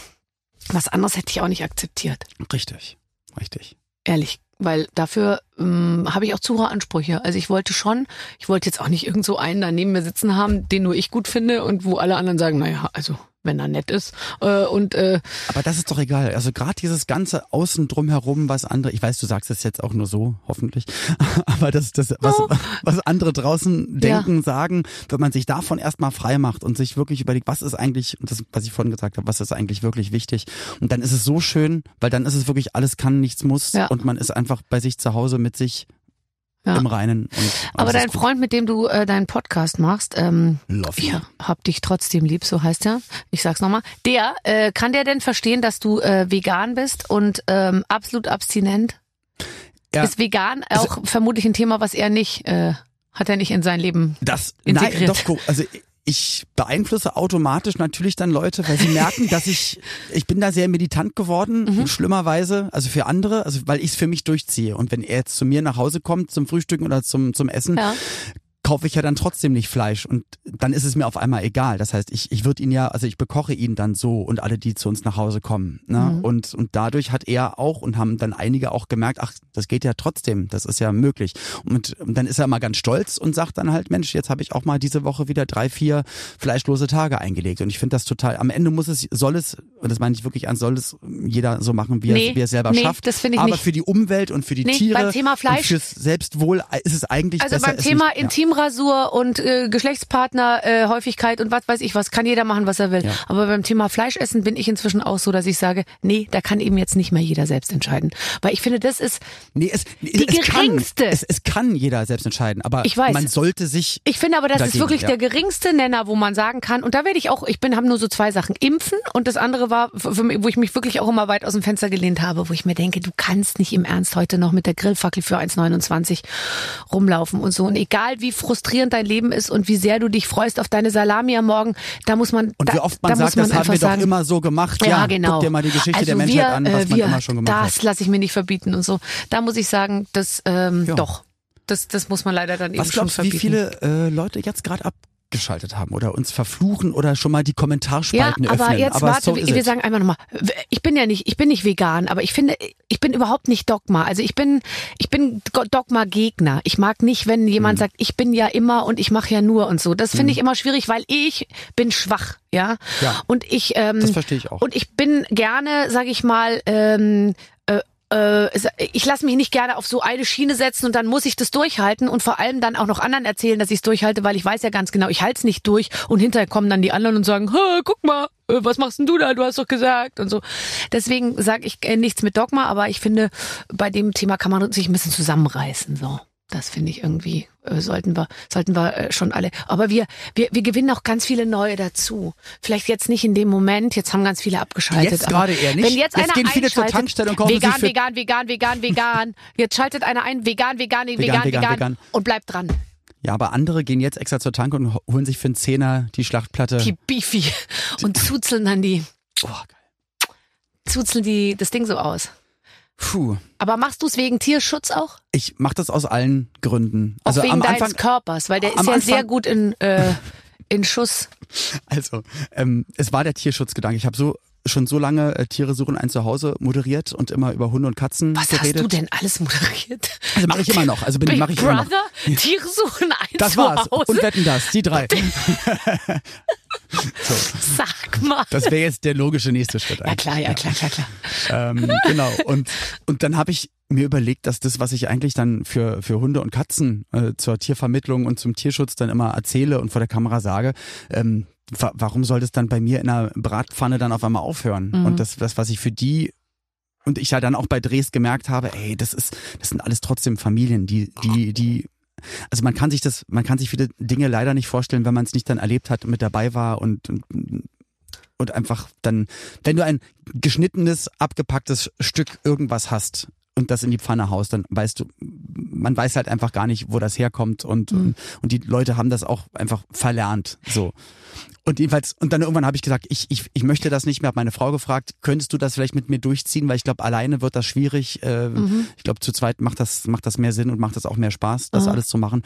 was anderes hätte ich auch nicht akzeptiert, Richtig, richtig. ehrlich. Weil dafür ähm, habe ich auch zu hohe Ansprüche. Also ich wollte schon, ich wollte jetzt auch nicht irgend so einen da neben mir sitzen haben, den nur ich gut finde und wo alle anderen sagen, naja, also wenn er nett ist. Äh, und äh, Aber das ist doch egal. Also gerade dieses ganze Außen drum herum, was andere, ich weiß, du sagst es jetzt auch nur so, hoffentlich, aber das, das was, Oh. was andere draußen denken, sagen, wenn man sich davon erstmal frei macht und sich wirklich überlegt, was ist eigentlich, das, was ich vorhin gesagt habe, was ist eigentlich wirklich wichtig. Und dann ist es so schön, weil dann ist es wirklich alles kann, nichts muss Ja. und man ist einfach bei sich zu Hause mit sich Ja. im Reinen. Aber dein. Freund, mit dem du äh, deinen Podcast machst, ähm, Loffi. Ja, hab dich trotzdem lieb, so heißt er. Ich sag's nochmal. Der, äh, kann der denn verstehen, dass du äh, vegan bist und ähm, absolut abstinent? Ja. Ist vegan Also- auch vermutlich ein Thema, was er nicht, äh, hat er nicht in sein Leben. Das, integriert. nein, doch, also ich beeinflusse automatisch natürlich dann Leute, weil sie merken, dass ich, ich bin da sehr militant geworden, Mhm. schlimmerweise, also für andere, also weil ich es für mich durchziehe. Und wenn er jetzt zu mir nach Hause kommt zum Frühstücken oder zum, zum Essen, Ja. Kaufe ich ja dann trotzdem nicht Fleisch und dann ist es mir auf einmal egal. Das heißt, ich, ich würde ihn ja, also ich bekoche ihn dann so und alle, die zu uns nach Hause kommen. Ne? Mhm. Und, und dadurch hat er auch und haben dann einige auch gemerkt, ach, das geht ja trotzdem, das ist ja möglich. Und, und dann ist er mal ganz stolz und sagt dann halt, Mensch, jetzt habe ich auch mal diese Woche wieder drei, vier fleischlose Tage eingelegt. Und ich finde das total, am Ende muss es, soll es und das meine ich wirklich ernst, soll es jeder so machen, wie, Nee, er, wie er es selber nee, schafft. das ich Aber nicht. für die Umwelt und für die Nee, Tiere beim Thema Fleisch- und fürs Selbstwohl ist es eigentlich Also beim Thema nicht, ja. Intimrasur und äh, Geschlechtspartner äh, und was weiß ich was, kann jeder machen, was er will. Ja. Aber beim Thema Fleischessen bin ich inzwischen auch so, dass ich sage, nee, da kann eben jetzt nicht mehr jeder selbst entscheiden. Weil ich finde, das ist, Nee, es, Die es geringste. Kann, es, es kann jeder selbst entscheiden, aber Ich weiß. man sollte sich ich finde aber, das ist Dagegen, wirklich ja. der geringste Nenner, wo man sagen kann, und da werde ich auch, ich bin, habe nur so zwei Sachen, impfen und das andere war, mich, wo ich mich wirklich auch immer weit aus dem Fenster gelehnt habe, wo ich mir denke, du kannst nicht im Ernst heute noch mit der Grillfackel für 1,29 rumlaufen und so. Und egal wie frustrierend dein Leben ist und wie sehr du dich freust auf deine Salami am Morgen, da muss man, und da, wie oft man da sagt, man das haben einfach wir doch sagen, immer so gemacht. ja, Ja, genau. Guck dir mal die Geschichte also der Menschheit wir, an, was äh, man wir, immer schon gemacht das hat. lasse ich mir nicht verbieten und so. Da muss ich sagen, das ähm, Ja. doch. Das, das muss man leider dann eben Was schon glaubst wie verbieten. viele äh, Leute jetzt gerade abgeschaltet haben oder uns verfluchen oder schon mal die Ja, Kommentarspalten aber öffnen? jetzt aber warte, so wir, wir sagen einfach nochmal, ich bin ja nicht, ich bin nicht vegan, aber ich finde, ich bin überhaupt nicht Dogma. Also ich bin, ich bin Dogma-Gegner. Ich mag nicht, wenn jemand Mhm. sagt, ich bin ja immer und ich mache ja nur und so. Das finde ich immer schwierig, weil ich bin schwach, ja. Ja. Und ich, ähm, Das verstehe ich auch. Und ich bin gerne, sag ich mal, ähm, äh, äh, ich lasse mich nicht gerne auf so eine Schiene setzen und dann muss ich das durchhalten und vor allem dann auch noch anderen erzählen, dass ich es durchhalte, weil ich weiß ja ganz genau, ich halte es nicht durch und hinterher kommen dann die anderen und sagen, "Hä, guck mal, äh, was machst denn du da? Du hast doch gesagt und so. Deswegen sage ich äh, nichts mit Dogma, aber ich finde, bei dem Thema kann man sich ein bisschen zusammenreißen. So. Das finde ich irgendwie, äh, sollten wir, sollten wir äh, schon alle. Aber wir, wir, wir gewinnen auch ganz viele neue dazu. Vielleicht jetzt nicht in dem Moment, jetzt haben ganz viele abgeschaltet. Jetzt gerade eher nicht. Wenn jetzt, Jetzt einer gehen viele zur Tankstelle und kaufen vegan, sich für- vegan, vegan, vegan, vegan. Jetzt schaltet einer ein, vegan, vegan, vegan, vegan, vegan, vegan. und bleibt dran. Ja, aber andere gehen jetzt extra zur Tank und ho- holen sich für einen Zehner die Schlachtplatte. Die Beefy. Und zuzeln dann die, oh, geil. zuzeln die, das Ding so aus. Puh. Aber machst du es wegen Tierschutz auch? Ich mache das aus allen Gründen. Auch Also wegen am deines Anfang, Körpers, weil der ist ja Anfang- sehr gut in, äh, in Schuss. Also, ähm, es war der Tierschutzgedanke. Ich habe so schon so lange äh, Tiere suchen ein Zuhause moderiert und immer über Hunde und Katzen Was geredet. hast du denn alles moderiert? Also mache ich immer noch. Also bin Big mache ich immer noch. Brother, Tiere suchen ein Das war's. Zuhause. Und wetten das, die drei. Sag mal. Das wäre jetzt der logische nächste Schritt. ja eigentlich. klar, ja klar, klar, klar. Ähm, genau. Und, und dann habe ich mir überlegt, dass das, was ich eigentlich dann für, für Hunde und Katzen äh, zur Tiervermittlung und zum Tierschutz dann immer erzähle und vor der Kamera sage, ähm, wa warum soll das dann bei mir in einer Bratpfanne dann auf einmal aufhören? Mhm. Und das, das, was ich für die und ich ja dann auch bei Drehs gemerkt habe, ey, das ist, das sind alles trotzdem Familien, die, die, die, also man kann sich das, man kann sich viele Dinge leider nicht vorstellen, wenn man es nicht dann erlebt hat und mit dabei war und, und und einfach dann, wenn du ein geschnittenes, abgepacktes Stück irgendwas hast und das in die Pfanne haust, dann weißt du, man weiß halt einfach gar nicht, wo das herkommt und, Mhm. und, und die Leute haben das auch einfach verlernt, so. Und jedenfalls, und dann irgendwann habe ich gesagt, ich, ich, ich möchte das nicht mehr, habe meine Frau gefragt, könntest du das vielleicht mit mir durchziehen, weil ich glaube, alleine wird das schwierig. Äh, Mhm. Ich glaube, zu zweit macht das, macht das mehr Sinn und macht das auch mehr Spaß, das Mhm. alles zu machen.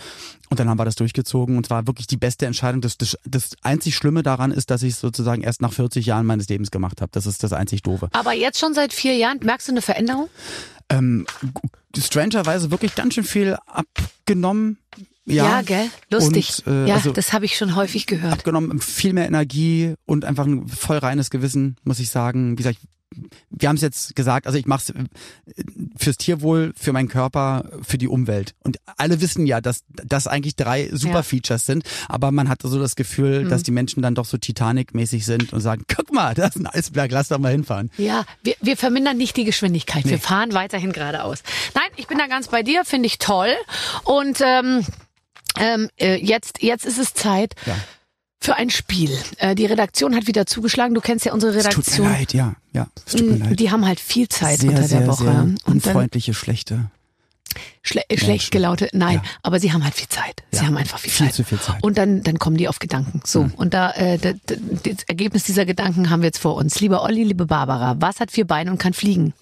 Und dann haben wir das durchgezogen und es war wirklich die beste Entscheidung. Das, das, das einzig Schlimme daran ist, dass ich es sozusagen erst nach 40 Jahren meines Lebens gemacht habe. Das ist das einzig Doofe. Aber jetzt schon seit vier Jahren, merkst du eine Veränderung? Ähm, strangerweise wirklich ganz schön viel abgenommen. Ja, gell? Lustig. Und, äh, ja, also- das habe ich schon häufig gehört. abgenommen, viel mehr Energie und einfach ein voll reines Gewissen, muss ich sagen. Wie gesagt, wir haben es jetzt gesagt, also ich mache es fürs Tierwohl, für meinen Körper, für die Umwelt. Und alle wissen ja, dass das eigentlich drei super Ja. Features sind, aber man hat so das Gefühl, Mhm. dass die Menschen dann doch so Titanic-mäßig sind und sagen, guck mal, da ist ein Eisberg, lass doch mal hinfahren. Ja, wir, wir vermindern nicht die Geschwindigkeit. Wir Nee. fahren weiterhin geradeaus. Nein, ich bin da ganz bei dir, finde ich toll. Und ähm, ähm, äh, jetzt, jetzt ist es Zeit Ja. für ein Spiel. Äh, die Redaktion hat wieder zugeschlagen. Du kennst ja unsere Es tut mir Redaktion. leid, ja, ja, es tut mir Mm, leid. Die haben halt viel Zeit sehr, unter sehr, der Woche. sehr unfreundliche, schlechte. schle schlecht gelaute, nein, Ja. aber sie haben halt viel Zeit. Sie Ja, haben einfach viel, viel Zeit. zu viel Zeit. Und dann, dann kommen die auf Gedanken. So, und da äh, d- d- das Ergebnis dieser Gedanken haben wir jetzt vor uns. Lieber Olli, liebe Barbara, was hat vier Beine und kann fliegen?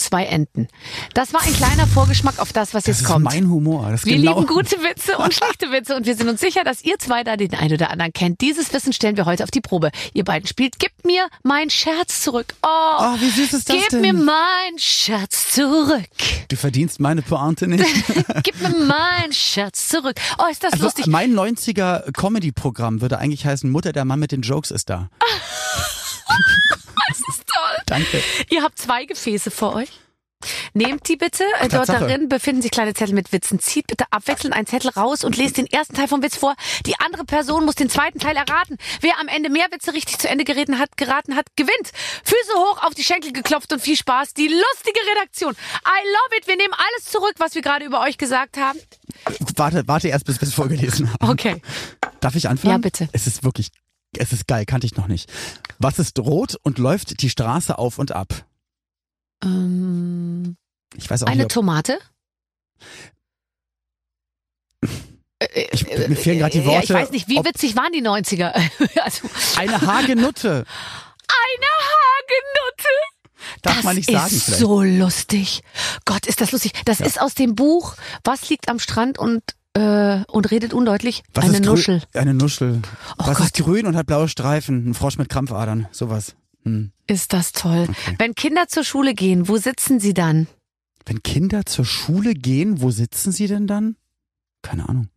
Zwei Enten. Das war ein kleiner Vorgeschmack auf das, was Das jetzt ist kommt. mein Humor. Das ist Wir genau lieben gute Witze und schlechte Witze und wir sind uns sicher, dass ihr zwei da den einen oder anderen kennt. Dieses Wissen stellen wir heute auf die Probe. Ihr beiden spielt, gebt mir mein Scherz zurück. Oh, Oh, wie süß ist das Gib denn? mir mein Scherz zurück. Du verdienst meine Pointe nicht. Gib mir mein Scherz zurück. Oh, ist das Also lustig. mein 90er Comedy-Programm würde eigentlich heißen, Mutter, der Mann mit den Jokes ist da. Danke. Ihr habt zwei Gefäße vor euch. Nehmt die bitte. Dort darin befinden sich kleine Zettel mit Witzen. Zieht bitte abwechselnd einen Zettel raus und lest den ersten Teil vom Witz vor. Die andere Person muss den zweiten Teil erraten. Wer am Ende mehr Witze richtig zu Ende geraten hat, geraten hat, gewinnt. Füße hoch, auf die Schenkel geklopft und viel Spaß. Die lustige Redaktion. I love it. Wir nehmen alles zurück, was wir gerade über euch gesagt haben. Warte, warte erst, bis wir es vorgelesen haben. Okay. Darf ich anfangen? Ja, bitte. Es ist wirklich, es ist geil, kannte ich noch nicht. Was ist rot und läuft die Straße auf und ab? Ähm, Ich weiß auch eine nicht, ob, Tomate. ich, mir fehlen gerade die Ja, Worte. ich weiß nicht, wie ob- witzig waren die 90er? also, Eine Hagenutte. eine Hagenutte. Darf das man nicht sagen ist vielleicht. so lustig. Gott, ist das lustig. Das ist aus dem Buch Was liegt am Strand und äh, und redet undeutlich. Was eine Nuschel. Eine Nuschel. Oh Was Gott. ist grün und hat blaue Streifen? Ein Frosch mit Krampfadern. Sowas. Hm. Ist das toll. Okay. Wenn Kinder zur Schule gehen, wo sitzen sie dann? Wenn Kinder zur Schule gehen, wo sitzen sie denn dann? Keine Ahnung.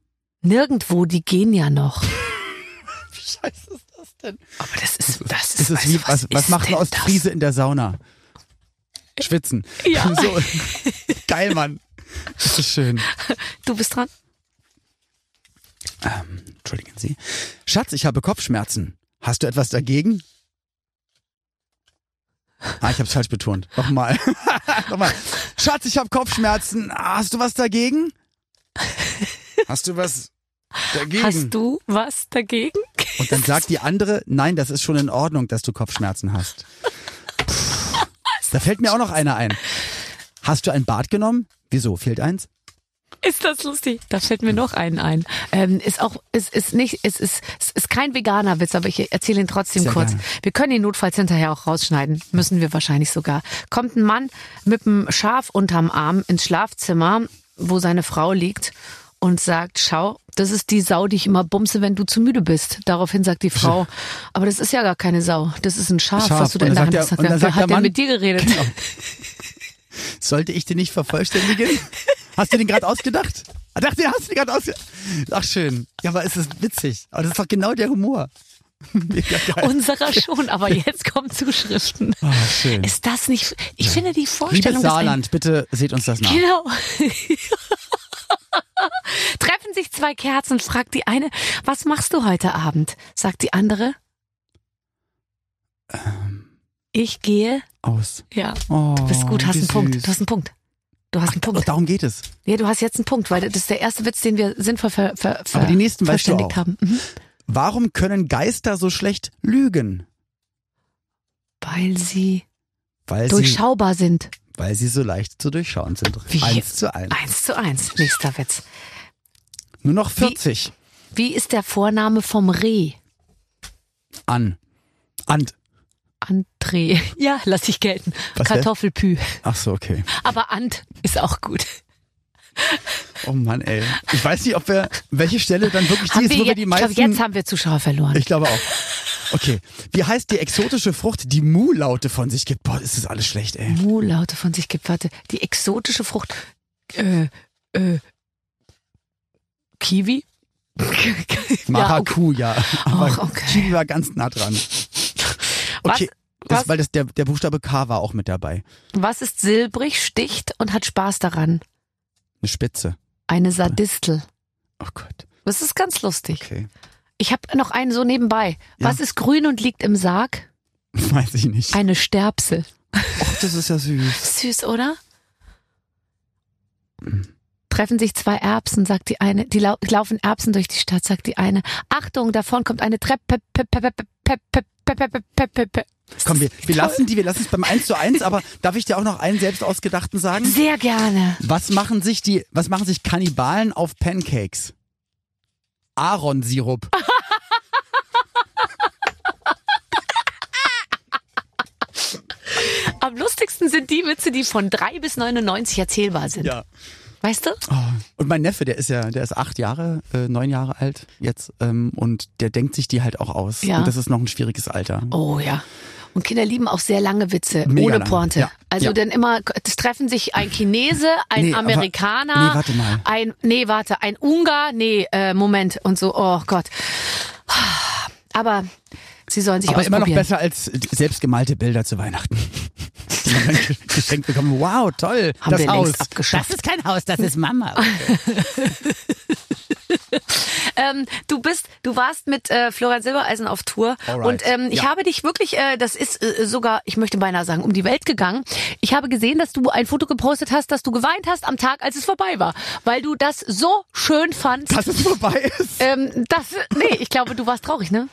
Nirgendwo, die gehen ja noch. Wie scheiße ist das denn? Aber das ist, das ist, Es ist wie, was, was ist macht ein das? Ostfriese in der Sauna? Schwitzen. Ja. So. Geil, Mann. Das ist schön. Du bist dran. Ähm, entschuldigen Sie. Schatz, ich habe Kopfschmerzen. Hast du etwas dagegen? Ah, ich habe es falsch betont. Nochmal. Nochmal. Schatz, ich habe Kopfschmerzen. Hast du was dagegen? Hast du was dagegen? Hast du was dagegen? Und dann sagt die andere, nein, das ist schon in Ordnung, dass du Kopfschmerzen hast. Puh. Da fällt mir auch noch einer ein. Hast du ein Bad genommen? Wieso? Fehlt eins? Ist das lustig? Da fällt mir noch einen ein. Ähm, ist auch, ist, ist nicht, es ist, es ist kein veganer Witz, aber ich erzähle ihn trotzdem Sehr kurz. gerne. Wir können ihn notfalls hinterher auch rausschneiden. Müssen wir wahrscheinlich sogar. Kommt ein Mann mit einem Schaf unterm Arm ins Schlafzimmer, wo seine Frau liegt und sagt, schau, das ist die Sau, die ich immer bumse, wenn du zu müde bist. Daraufhin sagt die Frau, aber das ist ja gar keine Sau. Das ist ein Schaf, Schaf. was du da Und in dann der Hand sagt hast. sagt der hat denn Mann- mit dir geredet? Genau. Sollte ich den nicht vervollständigen? Hast du den gerade ausgedacht? Ah, dachte, hast du den gerade ausgedacht. Ach schön. Ja, aber es ist witzig. Aber das ist doch genau der Humor. Unserer schon, aber jetzt kommen Zuschriften. Ah, schön. Ist das nicht, ich finde die Liebes Vorstellung, ein Saarland, bitte seht uns das nach. Genau. Treffen sich zwei Kerzen, fragt die eine, was machst du heute Abend? Sagt die andere, Ähm. ich gehe. Aus. Ja, Oh, du bist gut, hast einen Punkt. süß. Du hast einen Punkt. Du hast einen Oh, Punkt. darum geht es. Ja, du hast jetzt einen Punkt, weil das ist der erste Witz, den wir sinnvoll ver, ver, ver, Aber die nächsten weißt du verständigt haben. Mhm. Warum können Geister so schlecht lügen? Weil sie Weil sie, durchschaubar sind. weil sie so leicht zu durchschauen sind. Wie? Eins zu eins. Eins zu eins. Nächster Witz. Nur noch 40 Wie ist der Vorname vom Reh? an. Ant. André. Ja, lass ich gelten. Was Kartoffelpü. Ach so, okay. Aber Ant ist auch gut. Oh Mann, ey. Ich weiß nicht, ob wir, welche Stelle dann wirklich die Haben ist, wir wo wir die ich glaube, meisten... jetzt haben wir Zuschauer verloren. Ich glaube auch. Okay. Wie heißt die exotische Frucht, die Mu-Laute von sich gibt? Boah, ist das alles schlecht, ey. Mu-Laute von sich gibt. Warte, die exotische Frucht. Äh, äh, Kiwi? ja, okay. Maracuja. Aber okay. Kiwi war ganz nah dran. Okay. Das, was? weil das, der, der Buchstabe K war auch mit dabei. Was ist silbrig, sticht und hat Spaß daran? Eine Spitze. Eine Sardistel. Oh Gott. Das ist ganz lustig. Okay. Ich habe noch einen so nebenbei. Ja. Was ist grün und liegt im Sarg? Weiß ich nicht. Eine Sterbsel. Och, das ist ja süß. Süß, oder? Treffen sich zwei Erbsen, sagt die eine. Die lau laufen Erbsen durch die Stadt, sagt die eine. Achtung, davon kommt eine Treppe. Komm, wir, wir lassen die, wir lassen es beim 1 zu 1, aber darf ich dir auch noch einen selbst ausgedachten sagen? Sehr gerne. Was machen sich die, was machen sich Kannibalen auf Pancakes? Ahornsirup. Am lustigsten sind die Witze, die von drei bis 99 erzählbar sind. Ja. Weißt du? Oh. Und mein Neffe, der ist ja, der ist acht Jahre, äh, neun Jahre alt jetzt, ähm, und der denkt sich die halt auch aus. Ja. Und das ist noch ein schwieriges Alter. Oh ja. Und Kinder lieben auch sehr lange Witze, Mega ohne lang. Pointe. Ja. Also Ja. dann immer, es treffen sich ein Chinese, ein Nee, aber- Amerikaner, nee, warte mal. ein, nee, warte, ein Ungar, nee, äh, Moment und so, oh Gott. Aber sie sollen sich Aber immer noch besser als selbstgemalte Bilder zu Weihnachten. Dann geschenkt bekommen. Wow, toll, Haben das wir Haus. längst abgeschafft. Das ist kein Haus, das ist Mama. Ähm, du bist, du warst mit äh, Florian Silbereisen auf Tour Alright. und ähm, ich Ja. habe dich wirklich, äh, das ist äh, sogar, ich möchte beinahe sagen, um die Welt gegangen. Ich habe gesehen, dass du ein Foto gepostet hast, dass du geweint hast am Tag, als es vorbei war, weil du das so schön fandst. Dass es vorbei ist. ähm, das, nee, ich glaube, du warst traurig, ne?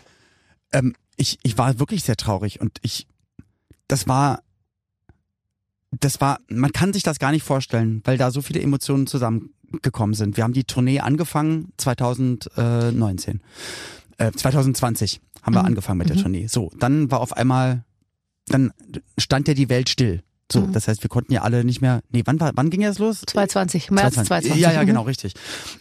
Ähm, ich, ich war wirklich sehr traurig und ich, das war, das war, man kann sich das gar nicht vorstellen, weil da so viele Emotionen zusammengekommen sind. Wir haben die Tournee angefangen 2019, äh, 2020 haben wir Mhm. angefangen mit der Tournee. So, dann war auf einmal, dann stand ja die Welt still. So, Mhm. das heißt, wir konnten ja alle nicht mehr. Nee, wann war, wann ging das los? 2020, März 2020. 2020. Ja, ja, Mhm. genau, richtig.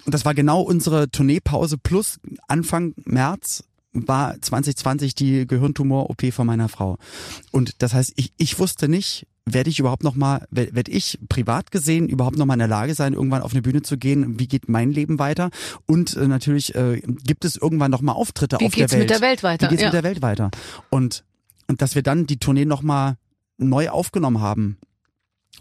Und das war genau unsere Tourneepause plus Anfang März war 2020 die Gehirntumor-OP von meiner Frau. Und das heißt, ich, ich wusste nicht, werde ich überhaupt noch mal, werde werd ich privat gesehen überhaupt noch mal in der Lage sein, irgendwann auf eine Bühne zu gehen? Wie geht mein Leben weiter? Und äh, natürlich äh, gibt es irgendwann noch mal Auftritte Wie auf geht's der Welt. mit der Welt weiter? Wie geht's Ja. mit der Welt weiter? Und und dass wir dann die Tournee noch mal neu aufgenommen haben.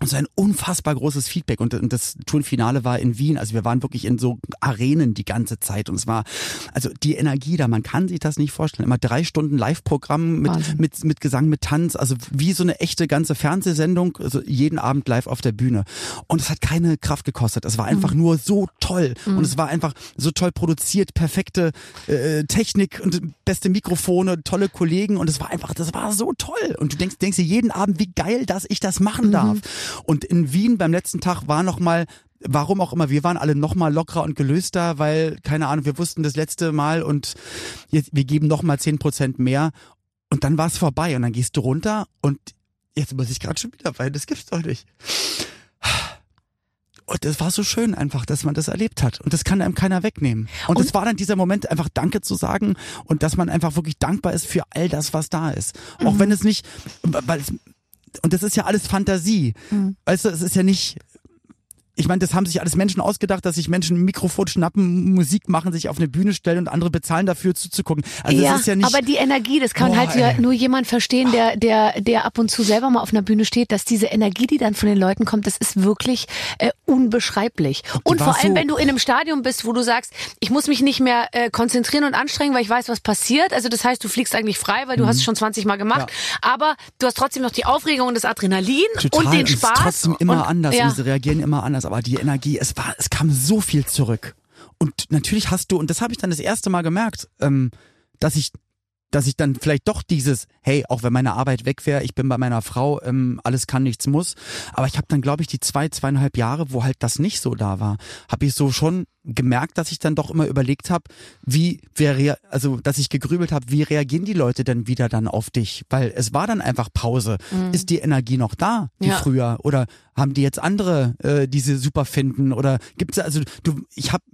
Und so ein unfassbar großes Feedback. Und, und das Tourenfinale war in Wien. Also wir waren wirklich in so Arenen die ganze Zeit. Und es war, also die Energie da, man kann sich das nicht vorstellen. Immer drei Stunden Live-Programm mit, Wahnsinn. mit, mit Gesang, mit Tanz. Also wie so eine echte ganze Fernsehsendung. Also jeden Abend live auf der Bühne. Und es hat keine Kraft gekostet. Es war einfach Mhm. nur so toll. Und es war einfach so toll produziert, perfekte äh, Technik und beste Mikrofone, tolle Kollegen. Und es war einfach, das war so toll. Und du denkst, denkst dir jeden Abend, wie geil, dass ich das machen darf. Und in Wien beim letzten Tag war noch mal Warum auch immer, wir waren alle noch mal lockerer und gelöster, weil, keine Ahnung, wir wussten das letzte Mal und jetzt, wir geben noch mal zehn Prozent mehr und dann war es vorbei und dann gehst du runter und jetzt muss ich gerade schon wieder weinen, das gibt's doch nicht. Und das war so schön einfach, dass man das erlebt hat. Und das kann einem keiner wegnehmen. Und es war dann dieser Moment, einfach Danke zu sagen und dass man einfach wirklich dankbar ist für all das, was da ist. Auch wenn es nicht, weil es, und das ist ja alles Fantasie. Weißt du, es ist ja nicht, ich meine, das haben sich alles Menschen ausgedacht, dass sich Menschen ein Mikrofon schnappen, Musik machen, sich auf eine Bühne stellen und andere bezahlen dafür zuzugucken. Also ja, das ist ja nicht. aber die Energie, das kann Boah, halt ja nur jemand verstehen, der, der, der ab und zu selber mal auf einer Bühne steht, dass diese Energie, die dann von den Leuten kommt, das ist wirklich äh, unbeschreiblich. Und vor allem, so- wenn du in einem Stadion bist, wo du sagst, ich muss mich nicht mehr äh, konzentrieren und anstrengen, weil ich weiß, was passiert. Also das heißt, du fliegst eigentlich frei, weil du hast es schon 20 Mal gemacht. Aber du hast trotzdem noch die Aufregung und das Adrenalin Total, und den es Spaß. ist trotzdem immer und, anders Ja. und sie reagieren immer anders, aber die Energie, es war, es kam so viel zurück. Und natürlich hast du, und das habe ich dann das erste Mal gemerkt, ähm, dass ich, dass ich dann vielleicht doch dieses, hey, auch wenn meine Arbeit weg wäre, ich bin bei meiner Frau, ähm, alles kann, nichts muss. Aber ich habe dann, glaube ich, die zwei, zweieinhalb Jahre, wo halt das nicht so da war, habe ich so schon gemerkt, dass ich dann doch immer überlegt habe, wie wäre, also dass ich gegrübelt habe, wie reagieren die Leute denn wieder dann auf dich? Weil es war dann einfach Pause. Ist die Energie noch da, wie Ja. früher? Oder haben die jetzt andere, äh, die sie super finden? Oder gibt's also du, ich habe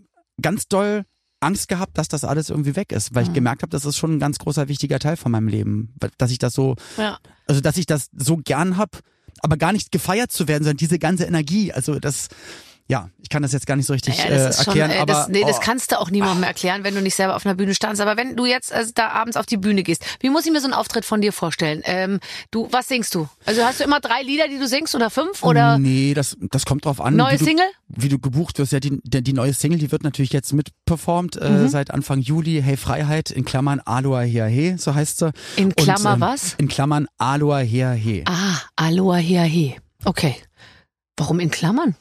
ganz doll Angst gehabt, dass das alles irgendwie weg ist, weil ich gemerkt habe, das ist schon ein ganz großer wichtiger Teil von meinem Leben, dass ich das so, Ja. also dass ich das so gern hab, aber gar nicht gefeiert zu werden, sondern diese ganze Energie, also das, ja, ich kann das jetzt gar nicht so richtig Ja, das äh, erklären, schon, äh, aber das, nee, das oh, kannst du auch niemandem erklären, wenn du nicht selber auf einer Bühne standst. Aber wenn du jetzt also da abends auf die Bühne gehst, wie muss ich mir so einen Auftritt von dir vorstellen? Ähm, du, was singst du? Also hast du immer drei Lieder, die du singst oder fünf oder nee, das das kommt drauf an, neue wie du, Single? wie du gebucht wirst. Ja, die, die, die neue Single, die wird natürlich jetzt mitperformt äh, Mhm. seit Anfang Juli. Hey Freiheit in Klammern Aloha Hea He, so heißt sie. In Klammer Und, ähm, was? In Klammern Aloha Hea He. Ah, Aloha Hea He. Okay. Warum in Klammern?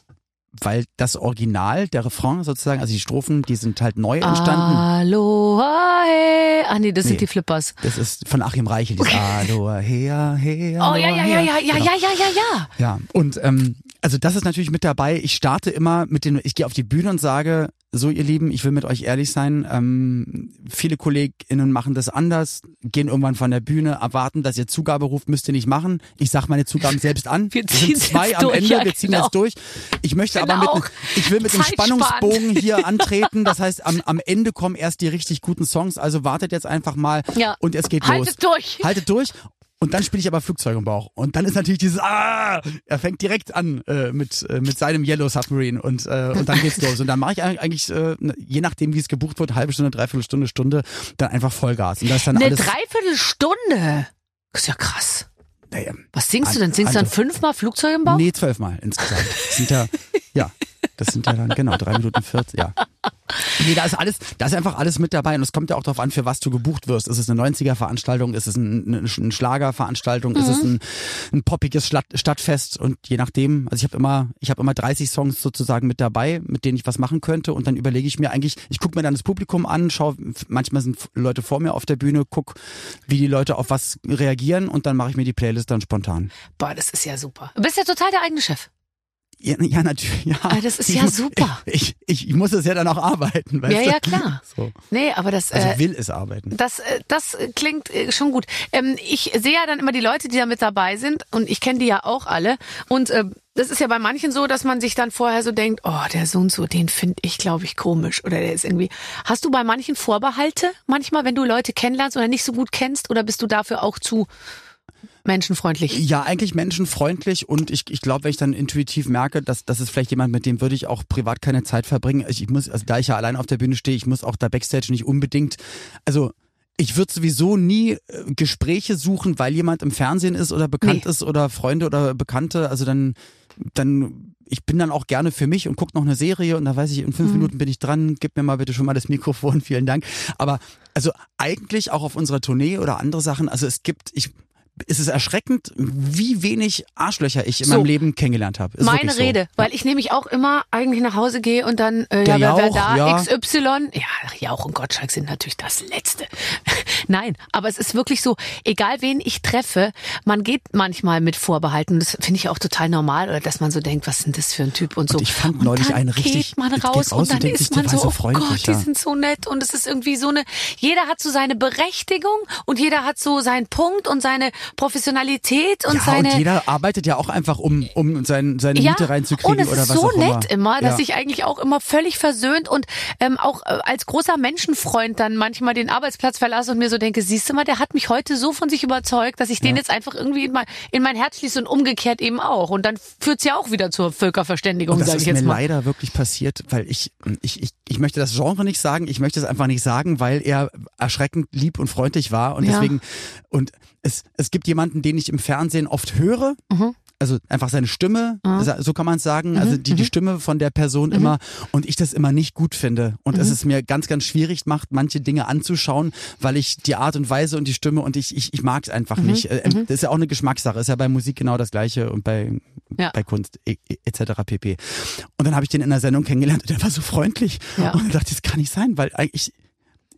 Weil das Original, der Refrain sozusagen, also die Strophen, die sind halt neu entstanden. Aloha He. Ah nee, das Nee. sind die Flippers. Das ist von Achim Reichel, dieses Aloha, hea, hea, Oh ja, ja, ja, ja, ja, Genau. ja, ja, ja, ja. Ja, und ähm, also das ist natürlich mit dabei. Ich starte immer mit den, ich gehe auf die Bühne und sage, so ihr Lieben, ich will mit euch ehrlich sein. Ähm, viele KollegInnen machen das anders, gehen irgendwann von der Bühne, erwarten, dass ihr Zugabe ruft, müsst ihr nicht machen. Ich sag meine Zugaben selbst an. Wir sind ziehen's zwei am durch, Ende, ja, wir ziehen genau. das durch. Ich möchte Finde aber mit, ich will mit dem. Spannungsbogen hier antreten. Das heißt, am, am Ende kommen erst die richtig guten Songs. Also wartet jetzt einfach mal Ja. und es geht Haltet los. durch. Haltet durch. Und dann spiele ich aber Flugzeug im Bauch. Und dann ist natürlich dieses Ah! Er fängt direkt an äh, mit, äh, mit seinem Yellow Submarine und, äh, und dann geht's los. Und dann mache ich eigentlich, äh, ne, je nachdem wie es gebucht wird, halbe Stunde, dreiviertel Stunde, Stunde, dann einfach Vollgas. Und das ist dann Eine alles. Dreiviertelstunde. Das ist ja krass. naja, Was singst du denn? Singst du dann also- fünfmal Flugzeug im Bauch? Nee, zwölfmal insgesamt. Das sind ja, ja, das sind ja dann, genau, drei Minuten 40, ja. Nee, da ist alles, da ist einfach alles mit dabei und es kommt ja auch darauf an, für was du gebucht wirst. Ist es eine 90er-Veranstaltung, ist es ein, eine, eine Schlagerveranstaltung, ist es ein, ein poppiges Stadt, Stadtfest und je nachdem, also ich habe immer, ich habe immer 30 Songs sozusagen mit dabei, mit denen ich was machen könnte und dann überlege ich mir eigentlich, ich gucke mir dann das Publikum an, schau, manchmal sind Leute vor mir auf der Bühne, guck, wie die Leute auf was reagieren und dann mache ich mir die Playlist dann spontan. Boah, das ist ja super. Du bist ja total der eigene Chef. Ja, ja natürlich. Ja. Ah, das ist Ich ja super. Ich, ich, ich muss es ja dann auch arbeiten. Weißt Ja, du? ja, klar. So. Nee, aber das, Also äh, will es arbeiten. Das, äh, das klingt äh, schon gut. Ähm, ich sehe ja dann immer die Leute, die da mit dabei sind und ich kenne die ja auch alle. Und äh, das ist ja bei manchen so, dass man sich dann vorher so denkt, oh, der so und so, den finde ich, glaube ich, komisch oder der ist irgendwie. Hast du bei manchen Vorbehalte manchmal, wenn du Leute kennenlernst oder nicht so gut kennst oder bist du dafür auch zu menschenfreundlich? Ja, eigentlich menschenfreundlich und ich, ich glaube, wenn ich dann intuitiv merke, dass das ist vielleicht jemand, mit dem würde ich auch privat keine Zeit verbringen. Ich, ich muss, also da ich ja allein auf der Bühne stehe, ich muss auch da Backstage nicht unbedingt, also ich würde sowieso nie äh, Gespräche suchen, weil jemand im Fernsehen ist oder bekannt Nee. ist oder Freunde oder Bekannte. Also dann, dann, ich bin dann auch gerne für mich und gucke noch eine Serie und da weiß ich, in Mhm. fünf Minuten bin ich dran, gib mir mal bitte schon mal das Mikrofon, vielen Dank. Aber also eigentlich auch auf unserer Tournee oder andere Sachen, also es gibt, ich es ist erschreckend, wie wenig Arschlöcher ich in So. meinem Leben kennengelernt habe. Ist Meine so. Rede, weil ich nämlich auch immer eigentlich nach Hause gehe und dann, äh, Der ja, wer, wer da, ja. XY, ja, Jauch und Gottschalk sind natürlich das Letzte. Nein, aber es ist wirklich so, egal wen ich treffe, man geht manchmal mit Vorbehalten, das finde ich auch total normal, oder dass man so denkt, was ist denn das für ein Typ und so. Und ich fand und neulich dann einen richtig- geht man geht raus raus und und dann sich, ist man so, so oh Gott, die ja. sind so nett und es ist irgendwie so eine, jeder hat so seine Berechtigung und jeder hat so seinen Punkt und seine Professionalität und ja, seine und jeder arbeitet ja auch einfach, um, um sein, seine Miete reinzukriegen und es oder ist was so nett immer, dass ja. ich eigentlich auch immer völlig versöhnt und ähm, auch äh, als großer Menschenfreund dann manchmal den Arbeitsplatz verlasse und mir so denke, siehst du mal, der hat mich heute so von sich überzeugt, dass ich den jetzt einfach irgendwie in mein, in mein Herz schließe und umgekehrt eben auch. Und dann führt's ja auch wieder zur Völkerverständigung, das sage ist ich jetzt mir mal. leider wirklich passiert, weil ich, ich, ich, ich möchte das Genre nicht sagen, ich möchte es einfach nicht sagen, weil er erschreckend lieb und freundlich war und Ja. deswegen, und es, es gibt jemanden, den ich im Fernsehen oft höre, Mhm. Also einfach seine Stimme, so kann man es sagen, also die, Mhm. die Stimme von der Person immer und ich das immer nicht gut finde und Mhm. es es mir ganz, ganz schwierig macht, manche Dinge anzuschauen, weil ich die Art und Weise und die Stimme und ich, ich, ich mag es einfach Mhm. nicht. Äh, Das ist ja auch eine Geschmackssache, ist ja bei Musik genau das gleiche und bei, Ja. bei Kunst e- e- etc. pp. Und dann habe ich den in der Sendung kennengelernt und der war so freundlich Ja. und ich dachte, das kann nicht sein, weil eigentlich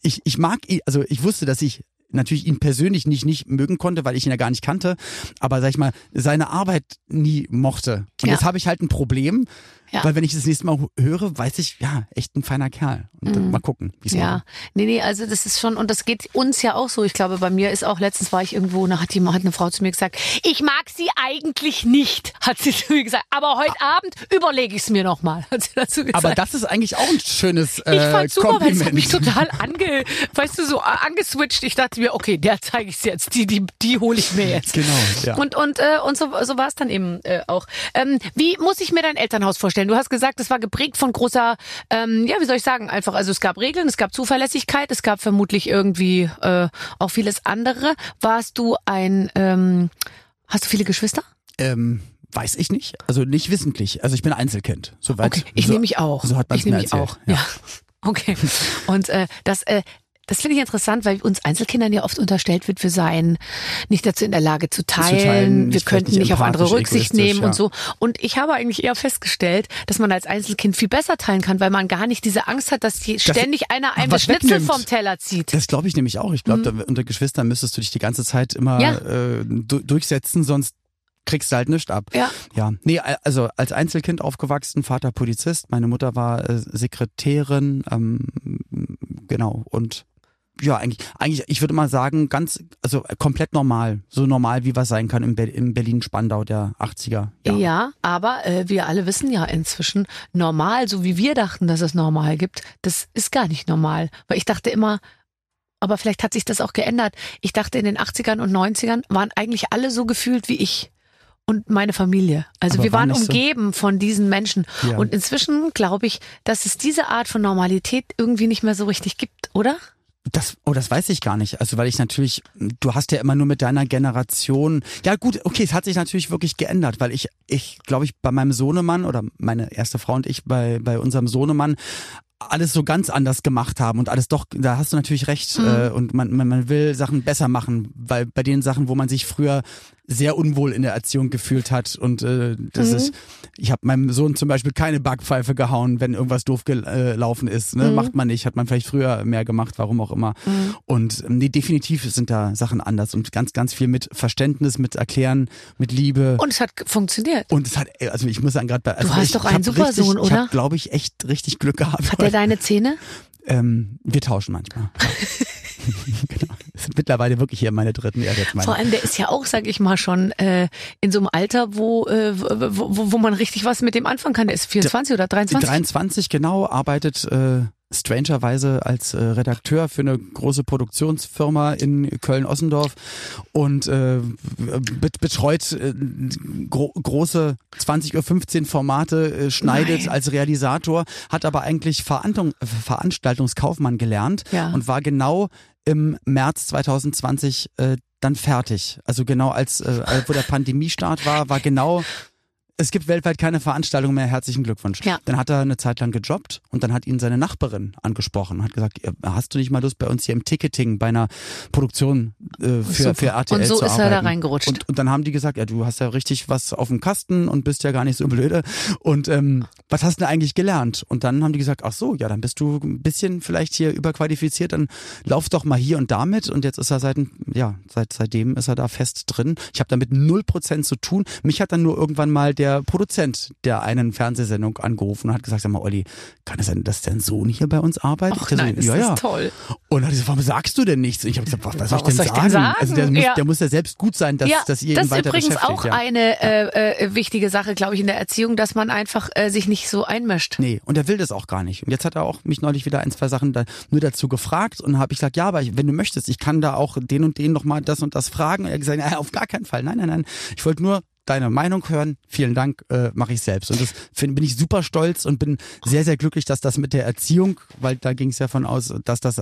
ich, ich mag ihn, also ich wusste, dass ich natürlich ihn persönlich nicht, nicht mögen konnte, weil ich ihn ja gar nicht kannte, aber sag ich mal, seine Arbeit nie mochte. Und Ja. jetzt habe ich halt ein Problem, Ja. weil wenn ich das nächste Mal höre, weiß ich, ja, echt ein feiner Kerl. Und dann mal gucken, wie es Mhm. Ja, mache. nee, nee, also das ist schon, und das geht uns ja auch so. Ich glaube, bei mir ist auch, letztens war ich irgendwo, da hat, die, hat eine Frau zu mir gesagt, ich mag sie eigentlich nicht, hat sie zu mir gesagt. Aber heute Abend überlege ich es mir nochmal, hat sie dazu gesagt. Aber das ist eigentlich auch ein schönes äh, ich fand super, weil es hat Kompliment. mich total ange, weißt du, so angeswitcht. Ich dachte mir, okay, der zeige ich jetzt, die, die, die hole ich mir jetzt. Genau, ja. Und und äh, und so, so war es dann eben äh, auch. Ähm, wie muss ich mir dein Elternhaus vorstellen? Du hast gesagt, es war geprägt von großer, ähm, ja, wie soll ich sagen, einfach. Also es gab Regeln, es gab Zuverlässigkeit, es gab vermutlich irgendwie äh, auch vieles andere. Warst du ein, ähm, hast du viele Geschwister? ähm, weiß ich nicht, also nicht wissentlich. Also ich bin Einzelkind. Soweit. Okay, ich so, nehme mich auch. So hat man es mir nehme mich erzählt. auch. Ja. Okay. Und äh, das äh, das finde ich interessant, weil uns Einzelkindern ja oft unterstellt wird, wir seien nicht dazu in der Lage zu teilen, teilen, wir nicht- könnten vielleicht nicht auf andere Rücksicht nehmen ja. und so. Und ich habe eigentlich eher festgestellt, dass man als Einzelkind viel besser teilen kann, weil man gar nicht diese Angst hat, dass die ständig einer einem das Schnitzel wegnimmt. vom Teller zieht. Das glaube ich nämlich auch. Ich glaube, unter Geschwistern müsstest du dich die ganze Zeit immer Mhm. Ja. äh, du durchsetzen, sonst kriegst du halt nichts ab. Ja. Ja, nee, also als Einzelkind aufgewachsen, Vater Polizist, meine Mutter war äh, Sekretärin, ähm, genau und ja, eigentlich, eigentlich, ich würde mal sagen, ganz, also komplett normal, so normal wie was sein kann im, Be im Berlin-Spandau der 80er. Ja, Jahre. aber äh, wir alle wissen ja inzwischen, normal, so wie wir dachten, dass es normal gibt, das ist gar nicht normal. Weil ich dachte immer, aber vielleicht hat sich das auch geändert. Ich dachte, in den 80ern und 90ern waren eigentlich alle so gefühlt wie ich und meine Familie. Also Aber wir war waren nicht so. umgeben von diesen Menschen. Ja. Und inzwischen glaube ich, dass es diese Art von Normalität irgendwie nicht mehr so richtig gibt, oder? Das, oh, das weiß ich gar nicht. Also, weil ich natürlich, du hast ja immer nur mit deiner Generation, ja gut, okay, es hat sich natürlich wirklich geändert, weil ich, ich glaube ich, bei meinem Sohnemann oder meine erste Frau und ich bei, bei unserem Sohnemann alles so ganz anders gemacht haben und alles doch, da hast du natürlich recht. Mhm. Äh, und man, man, man will Sachen besser machen, weil bei den Sachen, wo man sich früher sehr unwohl in der Erziehung gefühlt hat. Und äh, das mhm. ist, ich habe meinem Sohn zum Beispiel keine Backpfeife gehauen, wenn irgendwas doof gelaufen ist. Ne? Mhm. Macht man nicht, hat man vielleicht früher mehr gemacht, warum auch immer. Mhm. Und nee, definitiv sind da Sachen anders und ganz, ganz viel mit Verständnis, mit Erklären, mit Liebe. Und es hat funktioniert. Und es hat, also ich muss sagen, gerade bei. Also du hast ich, doch einen Supersohn, oder? Ich habe, glaube ich, echt richtig Glück gehabt. Hat der deine Zähne? Ähm, wir tauschen manchmal. genau. Das sind mittlerweile wirklich hier meine dritten. Ja, jetzt meine. Vor allem, der ist ja auch, sag ich mal, schon äh, in so einem Alter, wo, äh, wo, wo man richtig was mit dem anfangen kann. Der ist 24 der, oder 23? 23, genau, arbeitet äh, strangerweise als äh, Redakteur für eine große Produktionsfirma in Köln-Ossendorf und äh, betreut äh, gro große 20.15 Uhr Formate, äh, schneidet Nein. als Realisator, hat aber eigentlich Verantung, Veranstaltungskaufmann gelernt ja. und war genau im März 2020 äh, dann fertig. Also genau als äh, wo der Pandemiestart war, war genau es gibt weltweit keine Veranstaltung mehr, herzlichen Glückwunsch. Ja. Dann hat er eine Zeit lang gejobbt und dann hat ihn seine Nachbarin angesprochen und hat gesagt, hast du nicht mal Lust bei uns hier im Ticketing bei einer Produktion äh, für, für RTL Und so zu ist arbeiten. er da reingerutscht. Und, und dann haben die gesagt, ja, du hast ja richtig was auf dem Kasten und bist ja gar nicht so blöde. Und ähm, was hast du denn eigentlich gelernt? Und dann haben die gesagt, ach so, ja, dann bist du ein bisschen vielleicht hier überqualifiziert, dann lauf doch mal hier und damit. Und jetzt ist er seit, ja, seit seitdem ist er da fest drin. Ich habe damit null Prozent zu tun. Mich hat dann nur irgendwann mal der der Produzent der einen Fernsehsendung angerufen und hat gesagt, sag mal, Olli, kann es sein, dass dein Sohn hier bei uns arbeitet? Ach nein, so, ja, ist ja. toll. Und hat gesagt, warum sagst du denn nichts? Und ich habe gesagt, was, was soll ich, denn, soll ich denn sagen? Also der, muss, ja. der muss ja selbst gut sein, dass, ja, dass ihr ihn weiter beschäftigt. Das ist übrigens auch eine äh, äh, wichtige Sache, glaube ich, in der Erziehung, dass man einfach äh, sich nicht so einmischt. Nee, und er will das auch gar nicht. Und jetzt hat er auch mich neulich wieder ein, zwei Sachen da, nur dazu gefragt und habe ich gesagt, ja, aber ich, wenn du möchtest, ich kann da auch den und den nochmal das und das fragen. Und er hat gesagt, ja, auf gar keinen Fall. Nein, nein, nein. Ich wollte nur deine Meinung hören. Vielen Dank, äh, mache ich selbst. Und das find, bin ich super stolz und bin sehr, sehr glücklich, dass das mit der Erziehung, weil da ging es ja von aus, dass das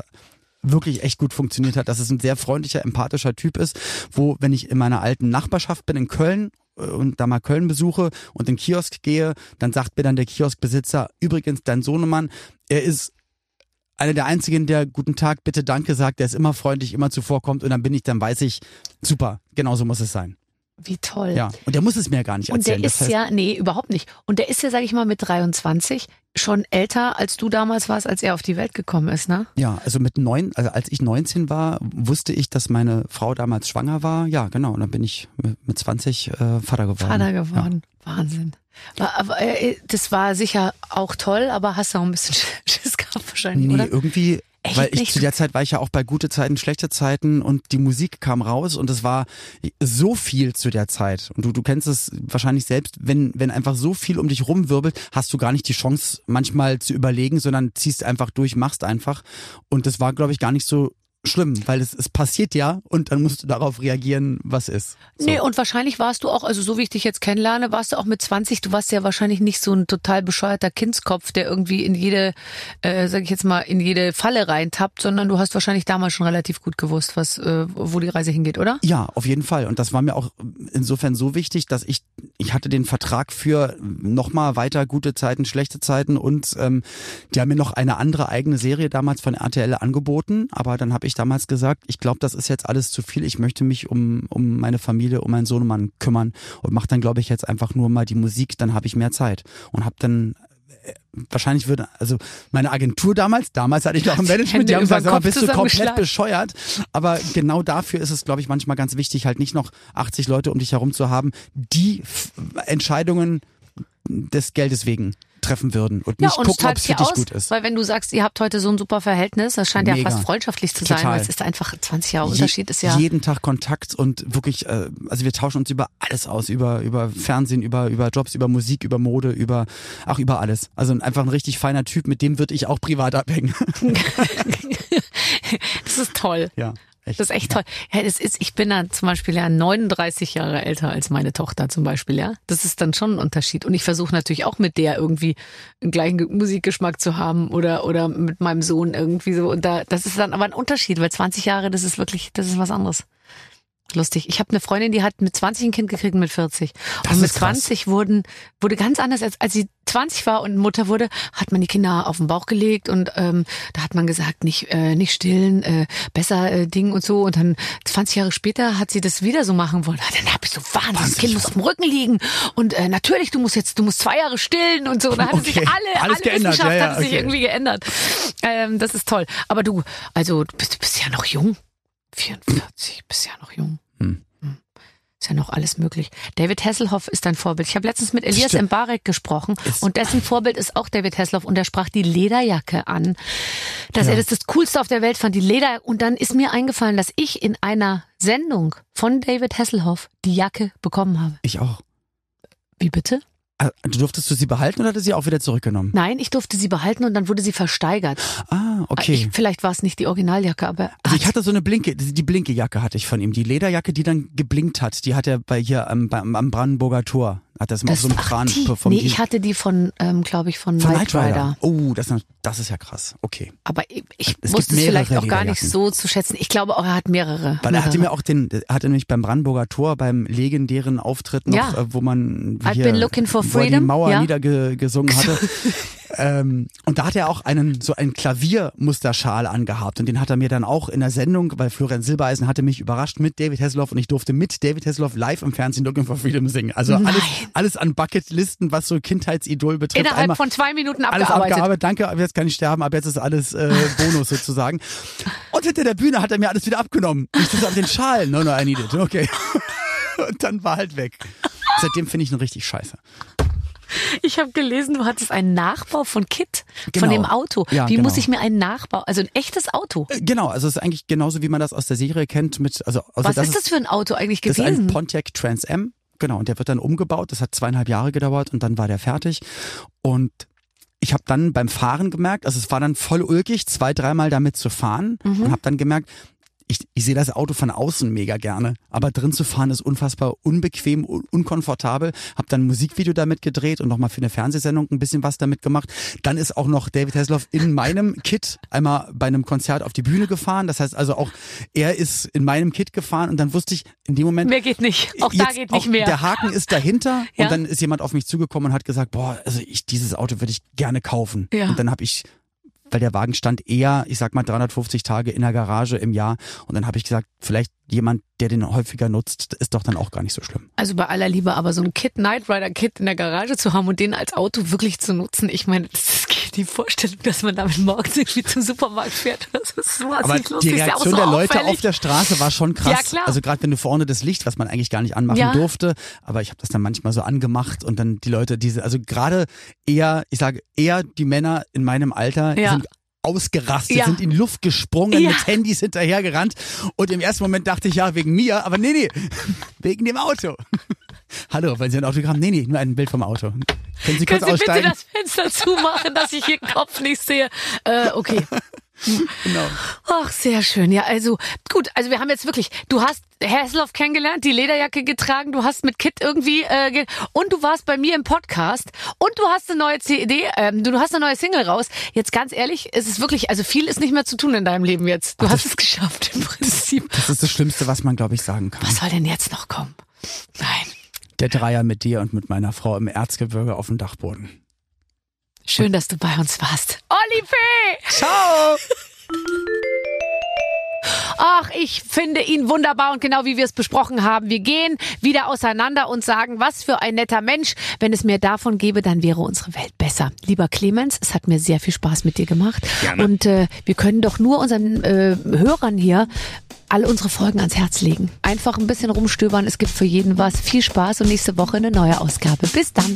wirklich echt gut funktioniert hat, dass es ein sehr freundlicher, empathischer Typ ist, wo, wenn ich in meiner alten Nachbarschaft bin in Köln äh, und da mal Köln besuche und in Kiosk gehe, dann sagt mir dann der Kioskbesitzer, übrigens, dein Sohnemann, er ist einer der einzigen, der guten Tag, bitte danke sagt, der ist immer freundlich, immer zuvorkommt und dann bin ich, dann weiß ich, super, genauso muss es sein. Wie toll. Ja, und der muss es mir ja gar nicht erzählen. Und der ist das heißt, ja, nee, überhaupt nicht. Und der ist ja, sag ich mal, mit 23 schon älter, als du damals warst, als er auf die Welt gekommen ist, ne? Ja, also mit neun, also als ich 19 war, wusste ich, dass meine Frau damals schwanger war. Ja, genau. Und dann bin ich mit 20 äh, Vater geworden. Vater geworden. Ja. Wahnsinn. Aber äh, das war sicher auch toll, aber hast du auch ein bisschen Schiss gehabt wahrscheinlich, nee, oder? irgendwie Echt Weil ich nicht? zu der Zeit war ich ja auch bei gute Zeiten, schlechte Zeiten und die Musik kam raus und es war so viel zu der Zeit. Und du, du kennst es wahrscheinlich selbst, wenn, wenn einfach so viel um dich rumwirbelt, hast du gar nicht die Chance, manchmal zu überlegen, sondern ziehst einfach durch, machst einfach. Und das war, glaube ich, gar nicht so schlimm, weil es, es passiert ja und dann musst du darauf reagieren, was ist. So. Nee, und wahrscheinlich warst du auch, also so wie ich dich jetzt kennenlerne, warst du auch mit 20, du warst ja wahrscheinlich nicht so ein total bescheuerter Kindskopf, der irgendwie in jede, äh, sag ich jetzt mal, in jede Falle reintappt, sondern du hast wahrscheinlich damals schon relativ gut gewusst, was, äh, wo die Reise hingeht, oder? Ja, auf jeden Fall. Und das war mir auch insofern so wichtig, dass ich, ich hatte den Vertrag für nochmal weiter gute Zeiten, schlechte Zeiten und ähm, die haben mir noch eine andere eigene Serie damals von RTL angeboten, aber dann habe ich damals gesagt, ich glaube, das ist jetzt alles zu viel. Ich möchte mich um, um meine Familie, um meinen Sohnemann kümmern und mache dann, glaube ich, jetzt einfach nur mal die Musik, dann habe ich mehr Zeit. Und habe dann wahrscheinlich würde, also meine Agentur damals, damals hatte ich noch ein Management, die haben gesagt, aber bist du komplett bescheuert. Aber genau dafür ist es, glaube ich, manchmal ganz wichtig, halt nicht noch 80 Leute um dich herum zu haben, die Entscheidungen des Geldes wegen treffen würden und nicht ja, und gucken, ob es für dich aus, gut ist. Weil wenn du sagst, ihr habt heute so ein super Verhältnis, das scheint Mega. ja fast freundschaftlich zu sein, weil es ist einfach 20 Jahre Unterschied ist ja jeden Tag Kontakt und wirklich, äh, also wir tauschen uns über alles aus, über über Fernsehen, über über Jobs, über Musik, über Mode, über auch über alles. Also einfach ein richtig feiner Typ, mit dem würde ich auch privat abhängen. das ist toll. Ja. Echt? Das ist echt toll. Ja, das ist, ich bin dann zum Beispiel ja 39 Jahre älter als meine Tochter zum Beispiel, ja. Das ist dann schon ein Unterschied. Und ich versuche natürlich auch mit der irgendwie einen gleichen Musikgeschmack zu haben oder, oder mit meinem Sohn irgendwie so. Und da, das ist dann aber ein Unterschied, weil 20 Jahre, das ist wirklich, das ist was anderes. Lustig. Ich habe eine Freundin, die hat mit 20 ein Kind gekriegt mit 40. Das und mit ist krass. 20 wurden, wurde ganz anders, als, als sie 20 war und Mutter wurde, hat man die Kinder auf den Bauch gelegt und ähm, da hat man gesagt, nicht, äh, nicht stillen, äh, besser äh, Ding und so. Und dann 20 Jahre später hat sie das wieder so machen wollen. Dann hab ich so, Wahnsinn, das Kind muss auf dem Rücken liegen. Und äh, natürlich, du musst jetzt, du musst zwei Jahre stillen und so. Und da hat sich Okay. alle, Alles alle geändert. Wissenschaft Ja, ja, hat sich okay. irgendwie geändert. Ähm, das ist toll. Aber du, also du bist, du bist ja noch jung. 44, bist ja noch jung. Ist ja noch alles möglich. David Hasselhoff ist dein Vorbild. Ich habe letztens mit Elias Stimmt. Mbarek gesprochen Ist- und dessen Vorbild ist auch David Hasselhoff und er sprach die Lederjacke an, dass Ja. er das das Coolste auf der Welt fand, die Leder. Und dann ist mir eingefallen, dass ich in einer Sendung von David Hasselhoff die Jacke bekommen habe. Ich auch. Wie bitte? Ah, Du durftest du sie behalten oder hat er sie auch wieder zurückgenommen? Nein, ich durfte sie behalten und dann wurde sie versteigert. Ah, okay. Ich, vielleicht war es nicht die Originaljacke, aber Also ich hatte so eine blinke, die blinke Jacke hatte ich von ihm. Die Lederjacke, die dann geblinkt hat, die hat er bei hier am, am Brandenburger Tor. Hat das, mal auf so einem Kran performt. nee, ich hatte die von, ähm, glaube ich, von, von Knight Rider. Oh, das, das ist ja krass. Okay. Aber ich, ich Es wusste es vielleicht auch gar nicht so zu schätzen. Ich glaube auch, er hat mehrere. Weil er hatte mir auch den, er hatte nämlich beim Brandenburger Tor, beim legendären Auftritt noch, Ja. äh, wo man hier, wo die Mauer ja. niedergesungen hatte. ähm, und da hat er auch einen, so einen Klaviermusterschal angehabt. Und den hat er mir dann auch in der Sendung, weil Florian Silbereisen hatte mich überrascht mit David Hasselhoff und ich durfte mit David Hasselhoff live im Fernsehen Looking for Freedom singen. Also Nein. alles, alles an Bucketlisten, was so Kindheitsidol betrifft. Innerhalb Einmal- von zwei Minuten alles abgearbeitet. abgearbeitet. Danke, jetzt kann ich sterben, ab jetzt ist alles äh, Bonus sozusagen. Und hinter der Bühne hat er mir alles wieder abgenommen. Ich dachte auf den Schal. No, no, I need it. Okay. Und dann war halt weg. Seitdem finde ich ihn richtig scheiße. Ich habe gelesen, du hattest einen Nachbau von Kit, Genau. von dem Auto. Ja, Wie genau. muss ich mir einen Nachbau, also ein echtes Auto? Äh, Genau, also es ist eigentlich genauso, wie man das aus der Serie kennt. Mit, also, also Was ist das für ein Auto eigentlich Das ist ein gewesen? Pontiac Trans Am. Genau, und der wird dann umgebaut. Das hat zweieinhalb Jahre gedauert und dann war der fertig. Und ich habe dann beim Fahren gemerkt, also es war dann voll ulkig, zwei, dreimal damit zu fahren Mhm. und habe dann gemerkt, ich, ich sehe das Auto von außen mega gerne, aber drin zu fahren ist unfassbar unbequem, un unkomfortabel. Habe dann ein Musikvideo damit gedreht und nochmal für eine Fernsehsendung ein bisschen was damit gemacht. Dann ist auch noch David Hasselhoff in meinem Kit einmal bei einem Konzert auf die Bühne gefahren. Das heißt also auch, er ist in meinem Kit gefahren und dann wusste ich in dem Moment, Mehr geht nicht. Auch da geht nicht mehr. Der Haken ist dahinter Ja. und dann ist jemand auf mich zugekommen und hat gesagt, boah, also ich dieses Auto würde ich gerne kaufen. Ja. Und dann habe ich weil der Wagen stand eher, ich sag mal 350 Tage in der Garage im Jahr. Und dann habe ich gesagt, vielleicht jemand, der den häufiger nutzt, ist doch dann auch gar nicht so schlimm. Also bei aller Liebe, aber so ein Kit, Knight Rider Kit in der Garage zu haben und den als Auto wirklich zu nutzen, ich meine, das ist die Vorstellung, dass man damit morgens irgendwie zum Supermarkt fährt. Das ist so Aber lustig, die ja auch Reaktion so der Leute auffällig. auf der Straße war schon krass. Ja, klar. Also gerade wenn du vorne das Licht, was man eigentlich gar nicht anmachen Ja. durfte, aber ich habe das dann manchmal so angemacht und dann die Leute, diese, also gerade eher, ich sage eher die Männer in meinem Alter Ja. sind ausgerastet, Ja. sind in die Luft gesprungen, Ja. mit Handys hinterhergerannt und im ersten Moment dachte ich, ja, wegen mir, aber nee, nee, wegen dem Auto. Hallo, wenn Sie ein Autogramm, nee, nee, nur ein Bild vom Auto. Können Sie kurz Können Sie bitte aussteigen? das Fenster zumachen, dass ich Ihren Kopf nicht sehe? Äh, okay. Genau. Ach, sehr schön. Ja, also gut, also wir haben jetzt wirklich, du hast Hasselhoff kennengelernt, die Lederjacke getragen, du hast mit Kit irgendwie äh, und du warst bei mir im Podcast und du hast eine neue CD, ähm, du, du hast eine neue Single raus. Jetzt ganz ehrlich, es ist wirklich, also viel ist nicht mehr zu tun in deinem Leben jetzt. Du Ach, hast es geschafft im Prinzip. Das ist das Schlimmste, was man, glaube ich, sagen kann. Was soll denn jetzt noch kommen? Nein. Der Dreier mit dir und mit meiner Frau im Erzgebirge auf dem Dachboden. Schön, dass du bei uns warst. Olli P. Ciao! Ach, ich finde ihn wunderbar und genau wie wir es besprochen haben. Wir gehen wieder auseinander und sagen, was für ein netter Mensch. Wenn es mehr davon gäbe, dann wäre unsere Welt besser. Lieber Clemens, es hat mir sehr viel Spaß mit dir gemacht. Gerne. Und äh, wir können doch nur unseren äh, Hörern hier alle unsere Folgen ans Herz legen. Einfach ein bisschen rumstöbern, es gibt für jeden was. Viel Spaß und nächste Woche eine neue Ausgabe. Bis dann.